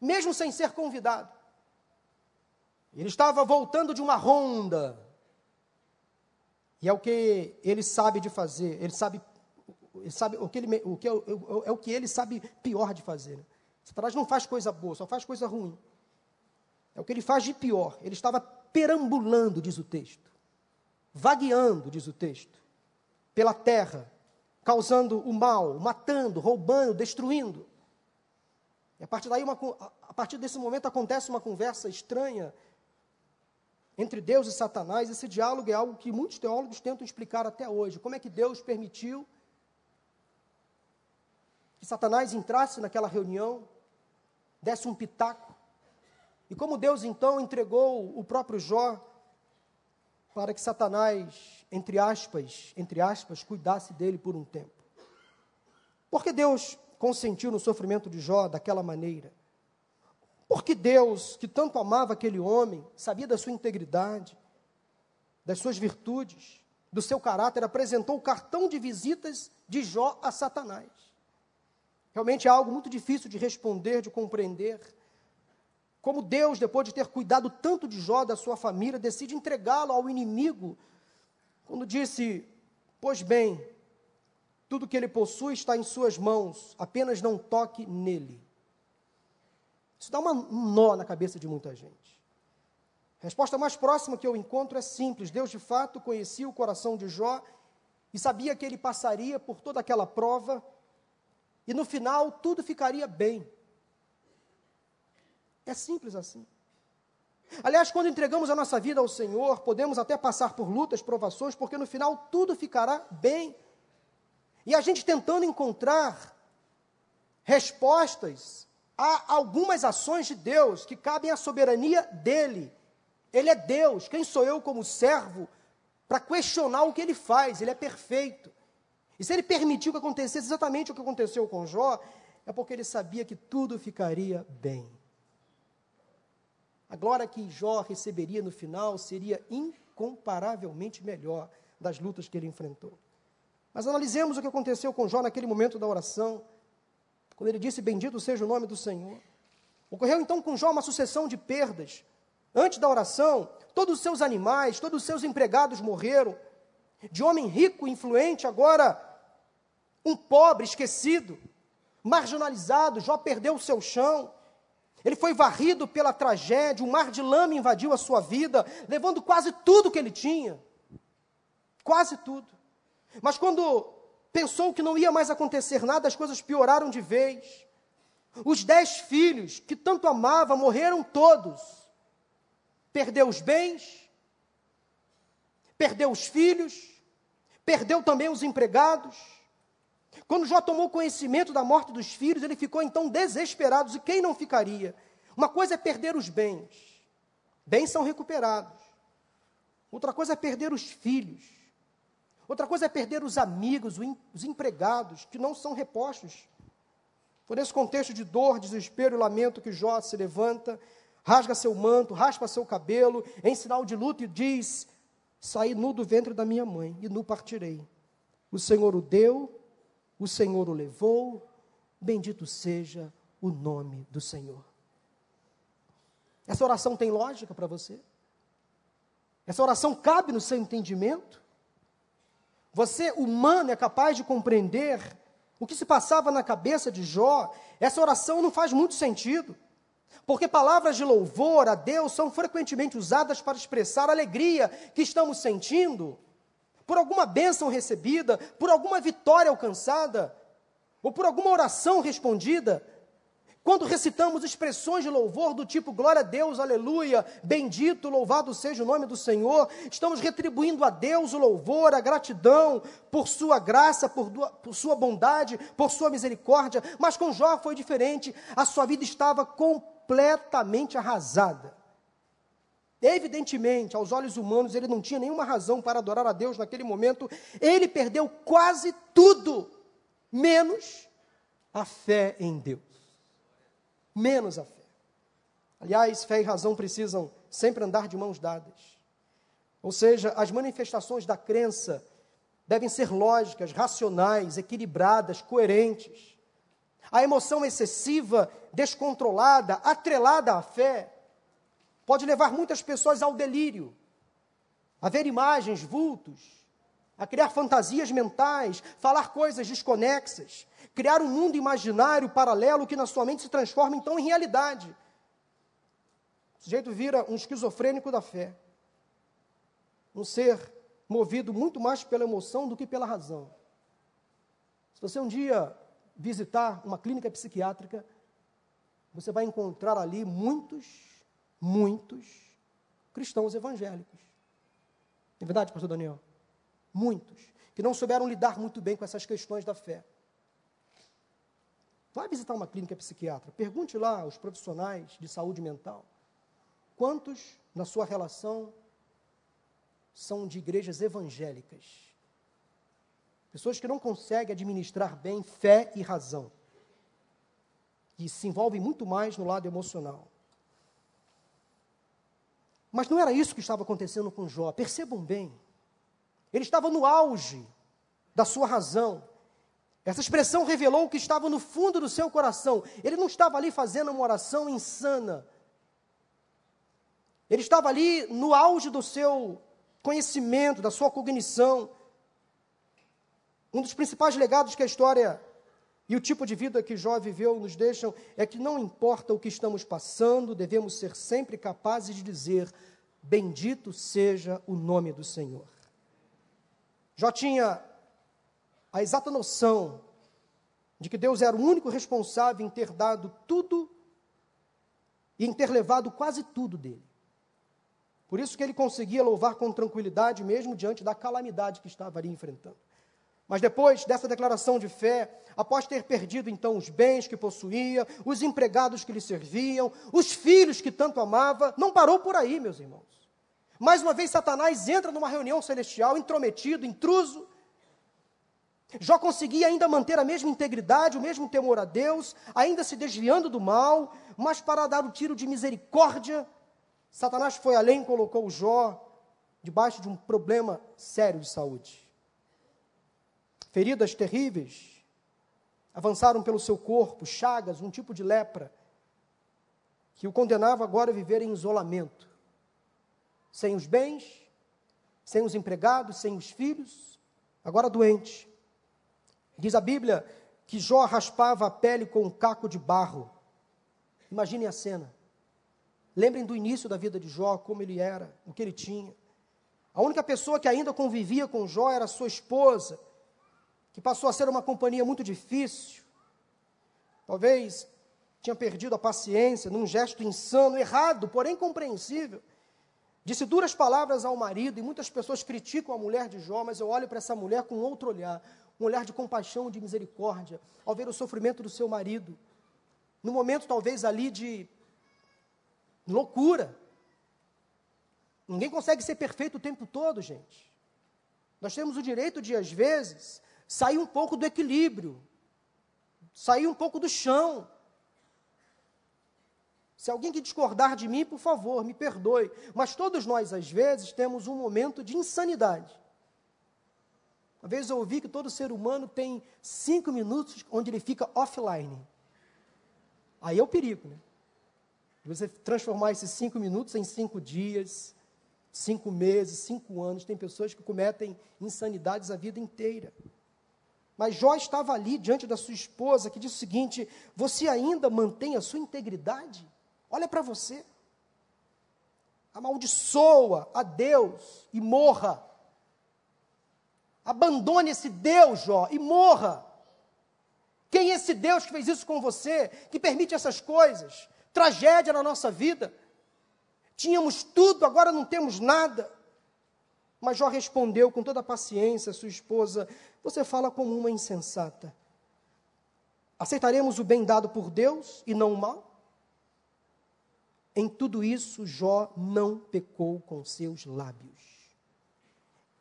mesmo sem ser convidado. Ele estava voltando de uma ronda. E é o que ele sabe de fazer. Ele sabe, ele sabe o que ele, o que é, é, o que ele sabe pior de fazer. Satanás não faz coisa boa, só faz coisa ruim. É o que ele faz de pior. Ele estava perambulando, diz o texto, vagueando, diz o texto, pela terra, causando o mal, matando, roubando, destruindo. E a partir daí, uma, a partir desse momento, acontece uma conversa estranha entre Deus e Satanás. Esse diálogo é algo que muitos teólogos tentam explicar até hoje. Como é que Deus permitiu que Satanás entrasse naquela reunião, desse um pitaco. E como Deus então entregou o próprio Jó para que Satanás, entre aspas, entre aspas, cuidasse dele por um tempo. Porque Deus consentiu no sofrimento de Jó daquela maneira? Porque Deus, que tanto amava aquele homem, sabia da sua integridade, das suas virtudes, do seu caráter, apresentou o cartão de visitas de Jó a Satanás. Realmente é algo muito difícil de responder, de compreender. Como Deus, depois de ter cuidado tanto de Jó, da sua família, decide entregá-lo ao inimigo, quando disse: Pois bem, tudo que ele possui está em suas mãos, apenas não toque nele. Isso dá uma, um nó na cabeça de muita gente. A resposta mais próxima que eu encontro é simples: Deus de fato conhecia o coração de Jó e sabia que ele passaria por toda aquela prova e no final tudo ficaria bem. É simples assim. Aliás, quando entregamos a nossa vida ao Senhor, podemos até passar por lutas, provações, porque no final tudo ficará bem. E a gente tentando encontrar respostas a algumas ações de Deus que cabem à soberania dele. Ele é Deus, quem sou eu como servo para questionar o que ele faz? Ele é perfeito. E se ele permitiu que acontecesse exatamente o que aconteceu com Jó, é porque ele sabia que tudo ficaria bem. A glória que Jó receberia no final seria incomparavelmente melhor das lutas que ele enfrentou. Mas analisemos o que aconteceu com Jó naquele momento da oração, quando ele disse: Bendito seja o nome do Senhor. Ocorreu então com Jó uma sucessão de perdas. Antes da oração, todos os seus animais, todos os seus empregados morreram. De homem rico influente, agora um pobre esquecido. marginalizado, Jó perdeu o seu chão. Ele foi varrido pela tragédia, um mar de lama invadiu a sua vida, levando quase tudo que ele tinha. Quase tudo. Mas quando pensou que não ia mais acontecer nada, as coisas pioraram de vez. Os dez filhos que tanto amava morreram todos. Perdeu os bens, perdeu os filhos, perdeu também os empregados. Quando Jó tomou conhecimento da morte dos filhos, ele ficou então desesperado. E quem não ficaria? Uma coisa é perder os bens, bens são recuperados. Outra coisa é perder os filhos. Outra coisa é perder os amigos, os empregados, que não são repostos. Por esse contexto de dor, desespero e lamento que Jó se levanta, rasga seu manto, raspa seu cabelo, em sinal de luto e diz: Saí nu do ventre da minha mãe e nu partirei. O Senhor o deu, o Senhor o levou, bendito seja o nome do Senhor. Essa oração tem lógica para você? Essa oração cabe no seu entendimento? Você, humano, é capaz de compreender o que se passava na cabeça de Jó? Essa oração não faz muito sentido. Porque palavras de louvor a Deus são frequentemente usadas para expressar a alegria que estamos sentindo por alguma bênção recebida, por alguma vitória alcançada, ou por alguma oração respondida. Quando recitamos expressões de louvor do tipo glória a Deus, aleluia, bendito, louvado seja o nome do Senhor, estamos retribuindo a Deus o louvor, a gratidão por sua graça, por, por sua bondade, por sua misericórdia. Mas com Jó foi diferente, a sua vida estava completamente arrasada. Evidentemente, aos olhos humanos, ele não tinha nenhuma razão para adorar a Deus naquele momento. Ele perdeu quase tudo, menos a fé em Deus. Menos a fé. Aliás, fé e razão precisam sempre andar de mãos dadas. Ou seja, as manifestações da crença devem ser lógicas, racionais, equilibradas, coerentes. A emoção excessiva, descontrolada, atrelada à fé, pode levar muitas pessoas ao delírio, a ver imagens, vultos, a criar fantasias mentais, falar coisas desconexas, criar um mundo imaginário paralelo que na sua mente se transforma então em realidade. O sujeito vira um esquizofrênico da fé, um ser movido muito mais pela emoção do que pela razão. Se você um dia visitar uma clínica psiquiátrica, você vai encontrar ali muitos muitos cristãos evangélicos. É verdade, pastor Daniel? Muitos que não souberam lidar muito bem com essas questões da fé. Vai visitar uma clínica psiquiatra, pergunte lá aos profissionais de saúde mental quantos na sua relação são de igrejas evangélicas. Pessoas que não conseguem administrar bem fé e razão. E se envolvem muito mais no lado emocional. Mas não era isso que estava acontecendo com Jó. Percebam bem. Ele estava no auge da sua razão. Essa expressão revelou o que estava no fundo do seu coração. Ele não estava ali fazendo uma oração insana. Ele estava ali no auge do seu conhecimento, da sua cognição. Um dos principais legados que a história e o tipo de vida que Jó viveu nos deixam é que não importa o que estamos passando, devemos ser sempre capazes de dizer: Bendito seja o nome do Senhor. Jó tinha a exata noção de que Deus era o único responsável em ter dado tudo e em ter levado quase tudo dele. Por isso que ele conseguia louvar com tranquilidade, mesmo diante da calamidade que estava ali enfrentando. Mas depois dessa declaração de fé, após ter perdido então os bens que possuía, os empregados que lhe serviam, os filhos que tanto amava, não parou por aí, meus irmãos. Mais uma vez, Satanás entra numa reunião celestial, intrometido, intruso. Jó conseguia ainda manter a mesma integridade, o mesmo temor a Deus, ainda se desviando do mal, mas para dar o tiro de misericórdia, Satanás foi além e colocou Jó debaixo de um problema sério de saúde feridas terríveis, avançaram pelo seu corpo, chagas, um tipo de lepra, que o condenava agora a viver em isolamento, sem os bens, sem os empregados, sem os filhos, agora doente. Diz a Bíblia que Jó raspava a pele com um caco de barro. Imaginem a cena. Lembrem do início da vida de Jó, como ele era, o que ele tinha. A única pessoa que ainda convivia com Jó era sua esposa, que passou a ser uma companhia muito difícil. Talvez tinha perdido a paciência num gesto insano, errado, porém compreensível. Disse duras palavras ao marido, e muitas pessoas criticam a mulher de Jó, mas eu olho para essa mulher com outro olhar, um olhar de compaixão, de misericórdia, ao ver o sofrimento do seu marido. No momento, talvez, ali de loucura. Ninguém consegue ser perfeito o tempo todo, gente. Nós temos o direito de, às vezes, sair um pouco do equilíbrio, sair um pouco do chão, se alguém que discordar de mim, por favor, me perdoe. Mas todos nós, às vezes, temos um momento de insanidade. Uma vez eu ouvi que todo ser humano tem cinco minutos onde ele fica offline. Aí é o perigo, né? Você transformar esses cinco minutos em cinco dias, cinco meses, cinco anos. Tem pessoas que cometem insanidades a vida inteira. Mas Jó estava ali diante da sua esposa, que disse o seguinte: Você ainda mantém a sua integridade? Olha para você. Amaldiçoa a Deus e morra. Abandone esse Deus, Jó, e morra. Quem é esse Deus que fez isso com você, que permite essas coisas? Tragédia na nossa vida. Tínhamos tudo, agora não temos nada. Mas Jó respondeu com toda a paciência, sua esposa: Você fala como uma insensata. Aceitaremos o bem dado por Deus e não o mal? Em tudo isso, Jó não pecou com seus lábios.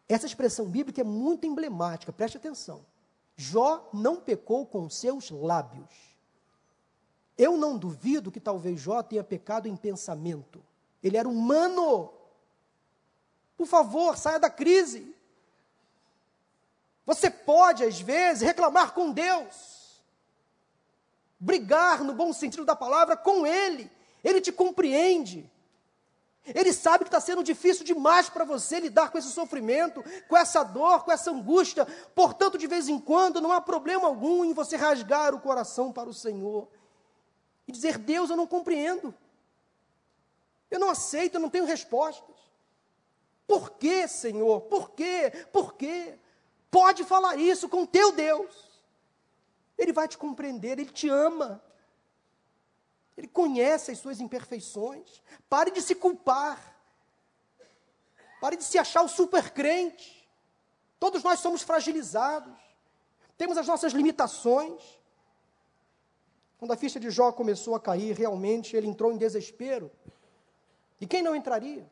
Essa expressão bíblica é muito emblemática, preste atenção. Jó não pecou com seus lábios. Eu não duvido que talvez Jó tenha pecado em pensamento. Ele era humano. Por favor, saia da crise. Você pode, às vezes, reclamar com Deus, brigar, no bom sentido da palavra, com Ele. Ele te compreende. Ele sabe que está sendo difícil demais para você lidar com esse sofrimento, com essa dor, com essa angústia. Portanto, de vez em quando, não há problema algum em você rasgar o coração para o Senhor e dizer: Deus, eu não compreendo. Eu não aceito, eu não tenho respostas. Por que, Senhor? Por quê? Por quê? Pode falar isso com teu Deus. Ele vai te compreender, ele te ama. Ele conhece as suas imperfeições. Pare de se culpar. Pare de se achar o super crente. Todos nós somos fragilizados. Temos as nossas limitações. Quando a ficha de Jó começou a cair, realmente ele entrou em desespero. E quem não entraria?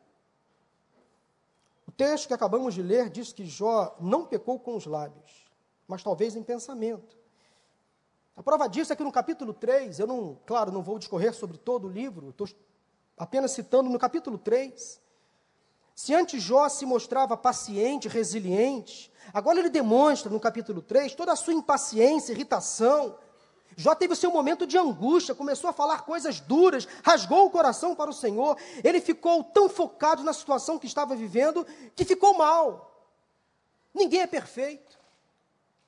O texto que acabamos de ler diz que Jó não pecou com os lábios, mas talvez em pensamento. A prova disso é que no capítulo 3, eu não, claro, não vou discorrer sobre todo o livro, estou apenas citando no capítulo 3. Se antes Jó se mostrava paciente, resiliente, agora ele demonstra no capítulo 3 toda a sua impaciência, irritação. Jó teve o seu momento de angústia, começou a falar coisas duras, rasgou o coração para o Senhor. Ele ficou tão focado na situação que estava vivendo que ficou mal. Ninguém é perfeito.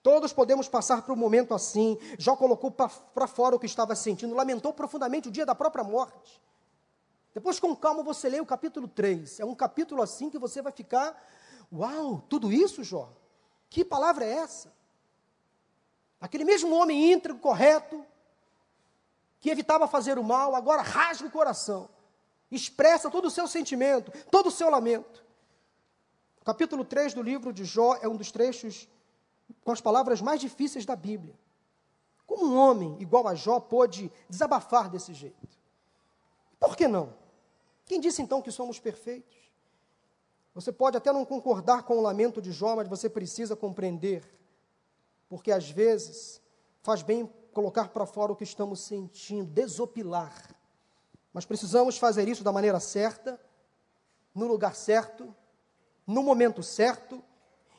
Todos podemos passar por um momento assim. Jó colocou para fora o que estava sentindo, lamentou profundamente o dia da própria morte. Depois, com calma, você lê o capítulo 3. É um capítulo assim que você vai ficar: Uau, tudo isso, Jó? Que palavra é essa? Aquele mesmo homem íntegro, correto, que evitava fazer o mal, agora rasga o coração, expressa todo o seu sentimento, todo o seu lamento. O capítulo 3 do livro de Jó é um dos trechos com as palavras mais difíceis da Bíblia. Como um homem igual a Jó pôde desabafar desse jeito? Por que não? Quem disse então que somos perfeitos? Você pode até não concordar com o lamento de Jó, mas você precisa compreender, porque às vezes faz bem colocar para fora o que estamos sentindo, desopilar. Mas precisamos fazer isso da maneira certa, no lugar certo, no momento certo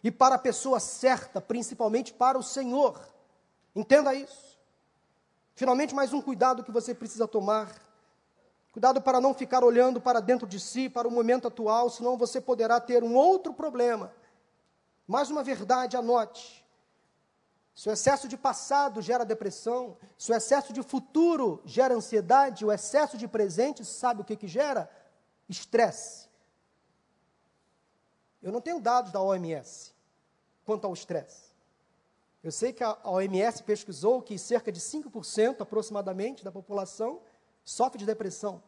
e para a pessoa certa, principalmente para o Senhor. Entenda isso. Finalmente, mais um cuidado que você precisa tomar. Cuidado para não ficar olhando para dentro de si, para o momento atual, senão você poderá ter um outro problema. Mais uma verdade, anote. Se o excesso de passado gera depressão, se o excesso de futuro gera ansiedade, o excesso de presente, sabe o que, que gera? Estresse. Eu não tenho dados da OMS quanto ao estresse. Eu sei que a OMS pesquisou que cerca de 5% aproximadamente da população sofre de depressão.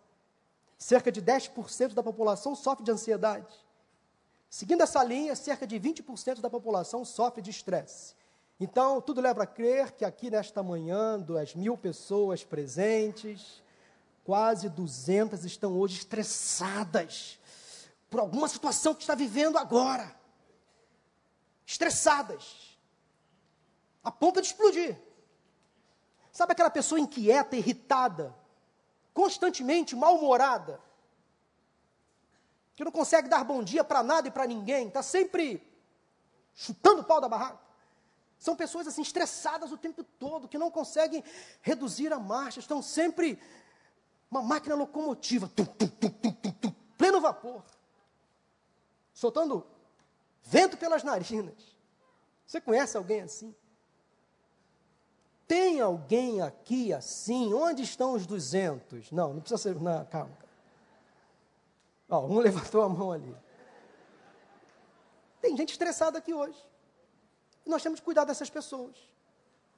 Cerca de 10% da população sofre de ansiedade. Seguindo essa linha, cerca de 20% da população sofre de estresse. Então, tudo leva a crer que aqui nesta manhã, das mil pessoas presentes, quase 200 estão hoje estressadas por alguma situação que está vivendo agora. Estressadas. A ponto de explodir. Sabe aquela pessoa inquieta, irritada, constantemente mal-humorada, que não consegue dar bom dia para nada e para ninguém, está sempre chutando o pau da barraca. São pessoas assim estressadas o tempo todo, que não conseguem reduzir a marcha, estão sempre uma máquina locomotiva, pleno vapor, soltando vento pelas narinas. Você conhece alguém assim? Tem alguém aqui assim? Onde estão os 200? Não, não precisa ser. Não, calma. Ó, um levantou a mão ali. Tem gente estressada aqui hoje. Nós temos que cuidar dessas pessoas.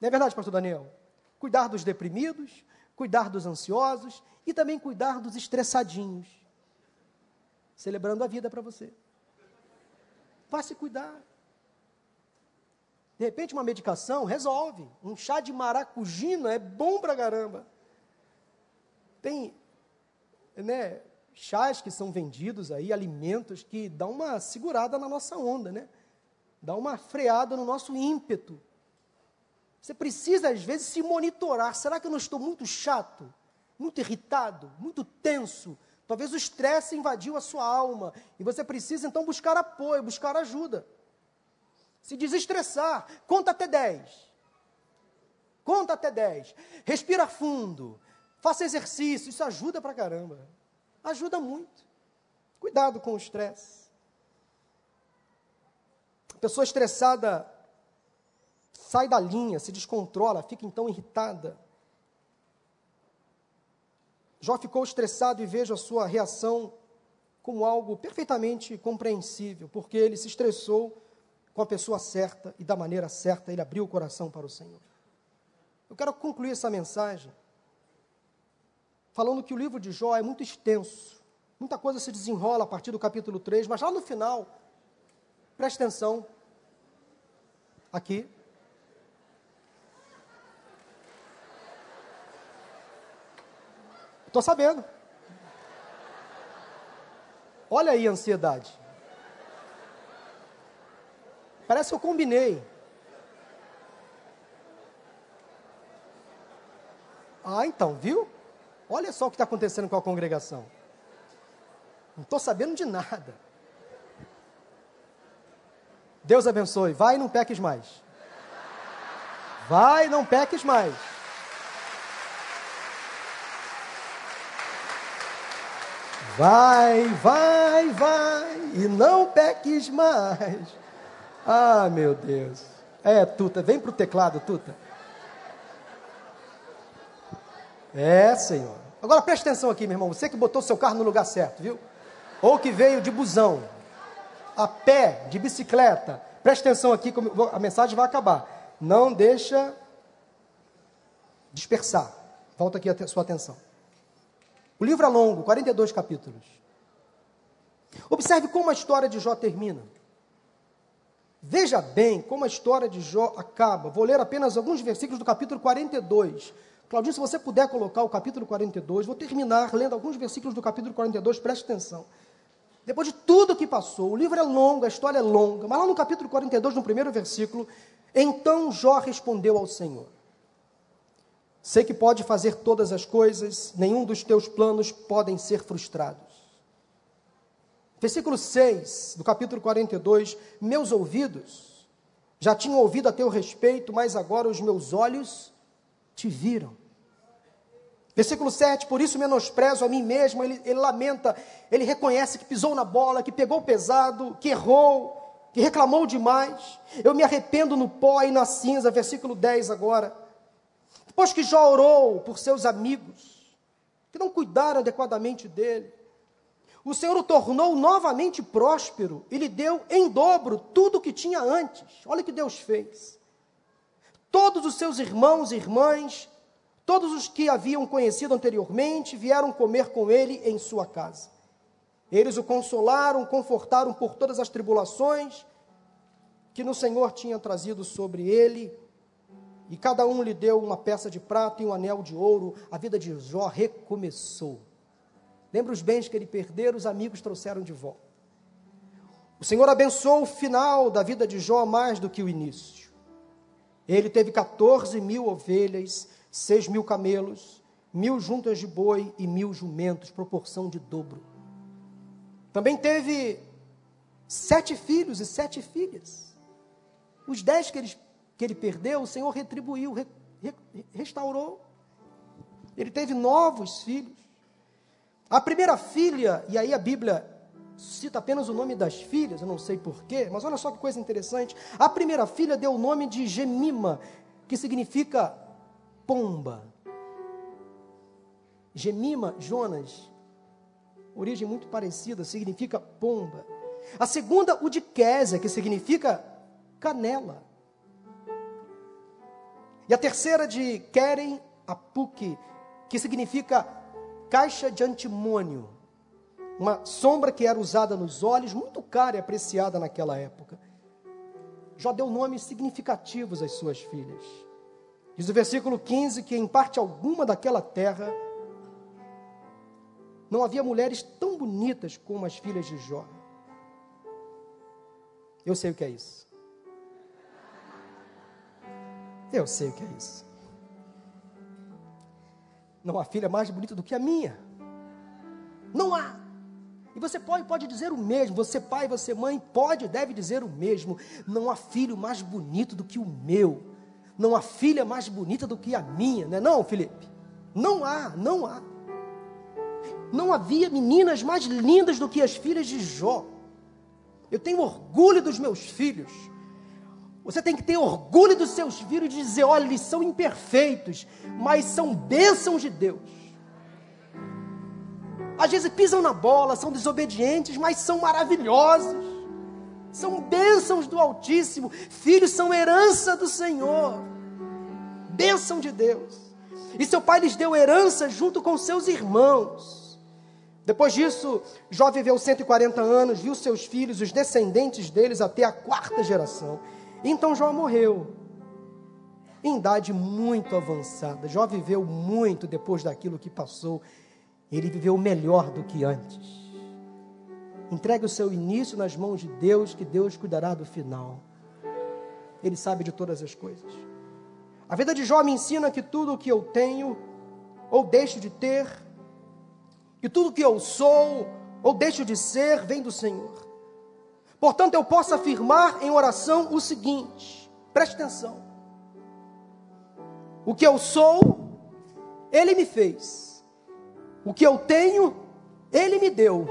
Não é verdade, pastor Daniel? Cuidar dos deprimidos, cuidar dos ansiosos e também cuidar dos estressadinhos. Celebrando a vida para você. Vá se cuidar. De repente, uma medicação resolve. Um chá de maracujina é bom pra caramba. Tem né, chás que são vendidos aí, alimentos que dão uma segurada na nossa onda, né? Dá uma freada no nosso ímpeto. Você precisa, às vezes, se monitorar. Será que eu não estou muito chato, muito irritado, muito tenso? Talvez o estresse invadiu a sua alma e você precisa então buscar apoio, buscar ajuda se desestressar. Conta até 10. Conta até 10. Respira fundo. Faça exercício. Isso ajuda pra caramba. Ajuda muito. Cuidado com o estresse. A pessoa estressada sai da linha, se descontrola, fica então irritada. Jó ficou estressado e vejo a sua reação como algo perfeitamente compreensível, porque ele se estressou com a pessoa certa e da maneira certa, ele abriu o coração para o Senhor. Eu quero concluir essa mensagem falando que o livro de Jó é muito extenso, muita coisa se desenrola a partir do capítulo 3, mas lá no final, preste atenção, aqui. Estou sabendo. Olha aí a ansiedade. Parece que eu combinei. Ah, então, viu? Olha só o que está acontecendo com a congregação. Não estou sabendo de nada. Deus abençoe. Vai e não peques mais. Vai e não peques mais. Vai, vai, vai e não peques mais. Ah, meu Deus. É, Tuta, vem para o teclado, Tuta. É, Senhor. Agora preste atenção aqui, meu irmão. Você que botou seu carro no lugar certo, viu? Ou que veio de busão, a pé, de bicicleta. Preste atenção aqui, a mensagem vai acabar. Não deixa dispersar. Volta aqui a sua atenção. O livro é longo, 42 capítulos. Observe como a história de Jó termina. Veja bem como a história de Jó acaba. Vou ler apenas alguns versículos do capítulo 42. Claudinho, se você puder colocar o capítulo 42, vou terminar lendo alguns versículos do capítulo 42, preste atenção. Depois de tudo que passou, o livro é longo, a história é longa, mas lá no capítulo 42, no primeiro versículo, então Jó respondeu ao Senhor: Sei que pode fazer todas as coisas, nenhum dos teus planos podem ser frustrados. Versículo 6 do capítulo 42: Meus ouvidos já tinham ouvido a teu respeito, mas agora os meus olhos te viram. Versículo 7, por isso menosprezo a mim mesmo, ele, ele lamenta, ele reconhece que pisou na bola, que pegou pesado, que errou, que reclamou demais. Eu me arrependo no pó e na cinza, versículo 10 agora. Depois que Jó orou por seus amigos, que não cuidaram adequadamente dele, o Senhor o tornou novamente próspero e lhe deu em dobro tudo o que tinha antes. Olha o que Deus fez. Todos os seus irmãos e irmãs, todos os que haviam conhecido anteriormente, vieram comer com ele em sua casa. Eles o consolaram, confortaram por todas as tribulações que no Senhor tinha trazido sobre ele, e cada um lhe deu uma peça de prata e um anel de ouro. A vida de Jó recomeçou. Lembra os bens que ele perdeu, os amigos trouxeram de volta. O Senhor abençoou o final da vida de Jó mais do que o início. Ele teve 14 mil ovelhas, 6 mil camelos, mil juntas de boi e mil jumentos, proporção de dobro. Também teve sete filhos e sete filhas. Os dez que ele, que ele perdeu, o Senhor retribuiu, re, re, restaurou. Ele teve novos filhos. A primeira filha, e aí a Bíblia cita apenas o nome das filhas, eu não sei porquê, mas olha só que coisa interessante. A primeira filha deu o nome de Gemima, que significa pomba. Gemima, Jonas, origem muito parecida, significa pomba. A segunda, o de Késia, que significa canela. E a terceira de Keren Apuk, que significa caixa de antimônio, uma sombra que era usada nos olhos, muito cara e apreciada naquela época. Jó deu nomes significativos às suas filhas. Diz o versículo 15 que em parte alguma daquela terra não havia mulheres tão bonitas como as filhas de Jó. Eu sei o que é isso. Eu sei o que é isso não há filha mais bonita do que a minha. Não há. E você pode, pode dizer o mesmo, você pai, você mãe, pode, deve dizer o mesmo. Não há filho mais bonito do que o meu. Não há filha mais bonita do que a minha, não é não, Felipe? Não há, não há. Não havia meninas mais lindas do que as filhas de Jó. Eu tenho orgulho dos meus filhos. Você tem que ter orgulho dos seus filhos e dizer: olha, eles são imperfeitos, mas são bênçãos de Deus. Às vezes pisam na bola, são desobedientes, mas são maravilhosos. São bênçãos do Altíssimo. Filhos são herança do Senhor. Bênção de Deus. E seu pai lhes deu herança junto com seus irmãos. Depois disso, Jó viveu 140 anos, viu seus filhos, os descendentes deles, até a quarta geração. Então Jó morreu, em idade muito avançada. Jó viveu muito depois daquilo que passou. Ele viveu melhor do que antes. Entregue o seu início nas mãos de Deus, que Deus cuidará do final. Ele sabe de todas as coisas. A vida de Jó me ensina que tudo o que eu tenho ou deixo de ter, e tudo o que eu sou ou deixo de ser, vem do Senhor. Portanto, eu posso afirmar em oração o seguinte: preste atenção. O que eu sou, Ele me fez. O que eu tenho, Ele me deu.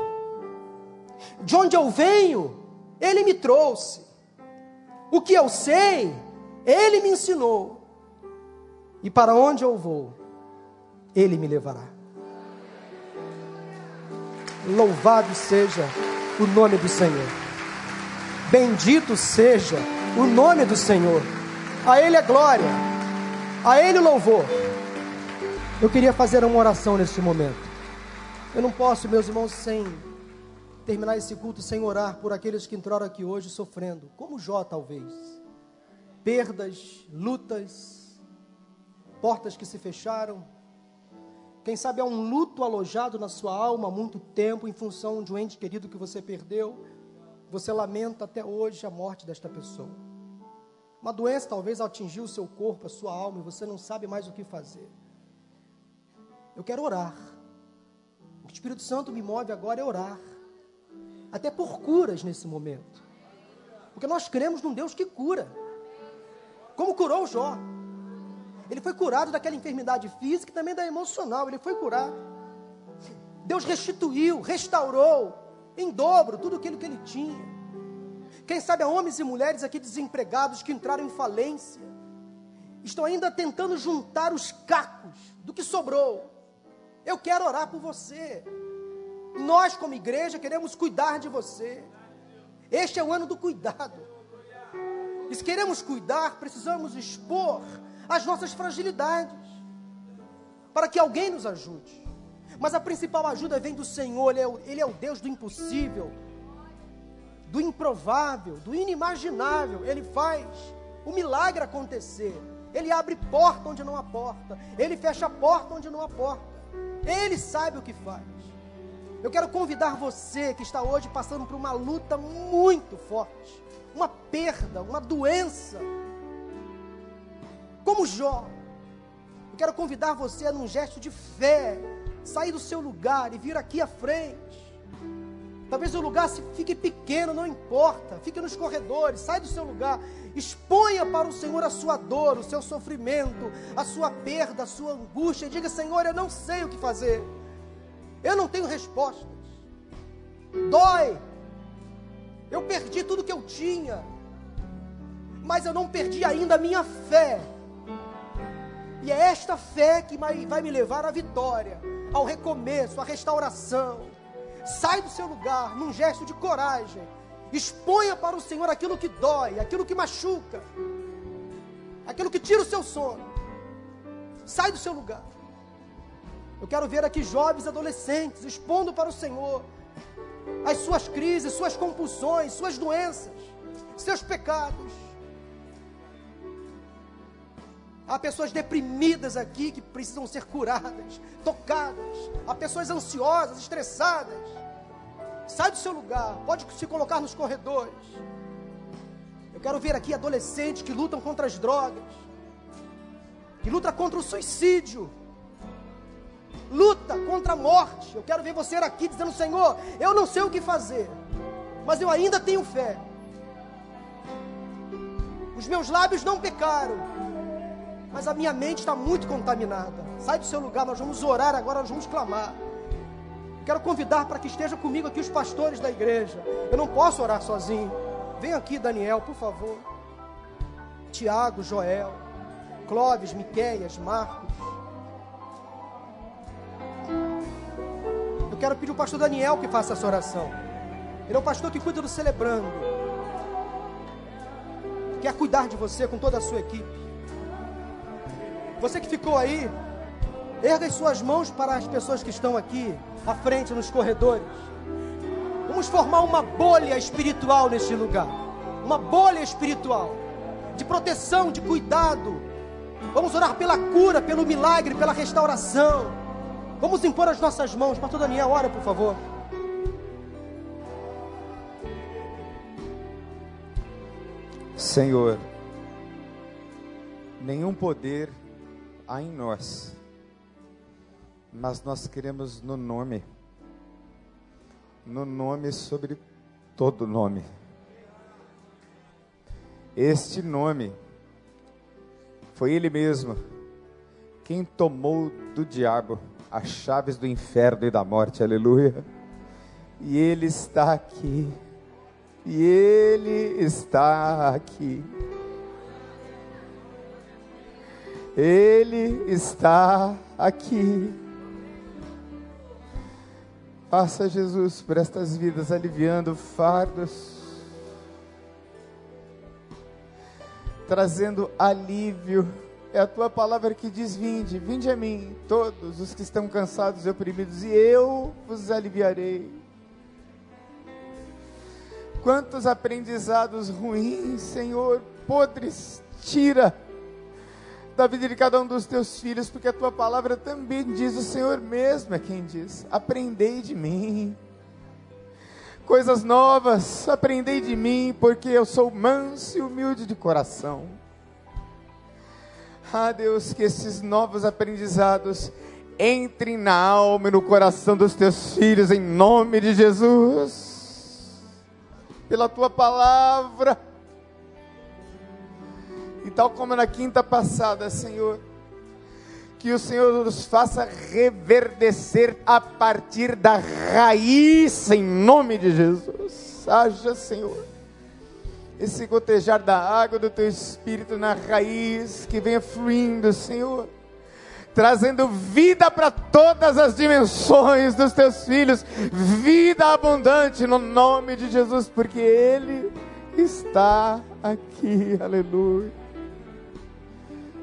De onde eu venho, Ele me trouxe. O que eu sei, Ele me ensinou. E para onde eu vou, Ele me levará. Louvado seja o nome do Senhor. Bendito seja o nome do Senhor. A Ele é glória, a Ele louvor. Eu queria fazer uma oração neste momento. Eu não posso, meus irmãos, sem terminar esse culto sem orar por aqueles que entraram aqui hoje sofrendo, como Jó talvez. Perdas, lutas, portas que se fecharam. Quem sabe há um luto alojado na sua alma há muito tempo em função de um ente querido que você perdeu você lamenta até hoje a morte desta pessoa. Uma doença talvez atingiu o seu corpo, a sua alma, e você não sabe mais o que fazer. Eu quero orar. O Espírito Santo me move agora é orar. Até por curas nesse momento. Porque nós cremos num Deus que cura. Como curou Jó. Ele foi curado daquela enfermidade física e também da emocional. Ele foi curado. Deus restituiu, restaurou, em dobro tudo aquilo que ele tinha. Quem sabe há homens e mulheres aqui desempregados que entraram em falência, estão ainda tentando juntar os cacos do que sobrou. Eu quero orar por você. Nós, como igreja, queremos cuidar de você. Este é o ano do cuidado. E se queremos cuidar, precisamos expor as nossas fragilidades, para que alguém nos ajude. Mas a principal ajuda vem do Senhor, Ele é o, Ele é o Deus do impossível, do improvável, do inimaginável. Ele faz o milagre acontecer. Ele abre porta onde não há porta. Ele fecha porta onde não há porta. Ele sabe o que faz. Eu quero convidar você que está hoje passando por uma luta muito forte, uma perda, uma doença, como Jó. Eu quero convidar você a, num gesto de fé, sair do seu lugar e vir aqui à frente. Talvez o lugar fique pequeno, não importa. Fique nos corredores, sai do seu lugar. Exponha para o Senhor a sua dor, o seu sofrimento, a sua perda, a sua angústia. E diga: Senhor, eu não sei o que fazer. Eu não tenho respostas. Dói. Eu perdi tudo que eu tinha. Mas eu não perdi ainda a minha fé. E é esta fé que vai me levar à vitória, ao recomeço, à restauração. Sai do seu lugar num gesto de coragem. Exponha para o Senhor aquilo que dói, aquilo que machuca, aquilo que tira o seu sono. Sai do seu lugar. Eu quero ver aqui jovens adolescentes expondo para o Senhor as suas crises, suas compulsões, suas doenças, seus pecados. Há pessoas deprimidas aqui que precisam ser curadas, tocadas. Há pessoas ansiosas, estressadas. Sai do seu lugar, pode se colocar nos corredores. Eu quero ver aqui adolescentes que lutam contra as drogas, que lutam contra o suicídio luta contra a morte. Eu quero ver você aqui dizendo: Senhor, eu não sei o que fazer, mas eu ainda tenho fé. Os meus lábios não pecaram, mas a minha mente está muito contaminada. Sai do seu lugar, nós vamos orar agora, nós vamos clamar. Quero convidar para que esteja comigo aqui os pastores da igreja. Eu não posso orar sozinho. Vem aqui, Daniel, por favor. Tiago, Joel, Clóvis, Miqueias, Marcos. quero pedir o pastor Daniel que faça essa oração. Ele é o pastor que cuida do celebrando. Quer cuidar de você com toda a sua equipe. Você que ficou aí, erga as suas mãos para as pessoas que estão aqui à frente nos corredores. Vamos formar uma bolha espiritual neste lugar. Uma bolha espiritual de proteção, de cuidado. Vamos orar pela cura, pelo milagre, pela restauração. Vamos impor as nossas mãos. Pastor Daniel, ora, por favor. Senhor, nenhum poder há em nós, mas nós queremos no nome, no nome sobre todo nome. Este nome foi Ele mesmo quem tomou do diabo as chaves do inferno e da morte, aleluia. E Ele está aqui, e Ele está aqui. Ele está aqui. Passa Jesus por estas vidas aliviando fardos, trazendo alívio é a tua palavra que diz: Vinde, vinde a mim, todos os que estão cansados e oprimidos, e eu vos aliviarei. Quantos aprendizados ruins, Senhor, podres, tira da vida de cada um dos teus filhos, porque a tua palavra também diz, o Senhor mesmo é quem diz: Aprendei de mim. Coisas novas, aprendei de mim, porque eu sou manso e humilde de coração ah, Deus, que esses novos aprendizados entrem na alma e no coração dos teus filhos, em nome de Jesus, pela tua palavra. E tal como na quinta passada, Senhor, que o Senhor nos faça reverdecer a partir da raiz, em nome de Jesus. Haja, Senhor esse gotejar da água do teu espírito na raiz, que venha fluindo, Senhor, trazendo vida para todas as dimensões dos teus filhos, vida abundante no nome de Jesus, porque Ele está aqui, aleluia.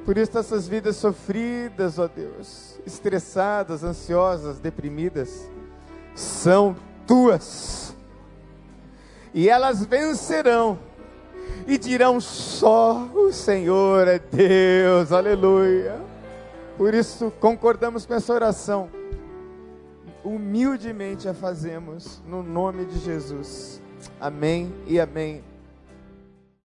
Por isso, essas vidas sofridas, ó Deus, estressadas, ansiosas, deprimidas, são tuas, e elas vencerão e dirão só: o Senhor é Deus, aleluia. Por isso concordamos com essa oração, humildemente a fazemos, no nome de Jesus. Amém e amém.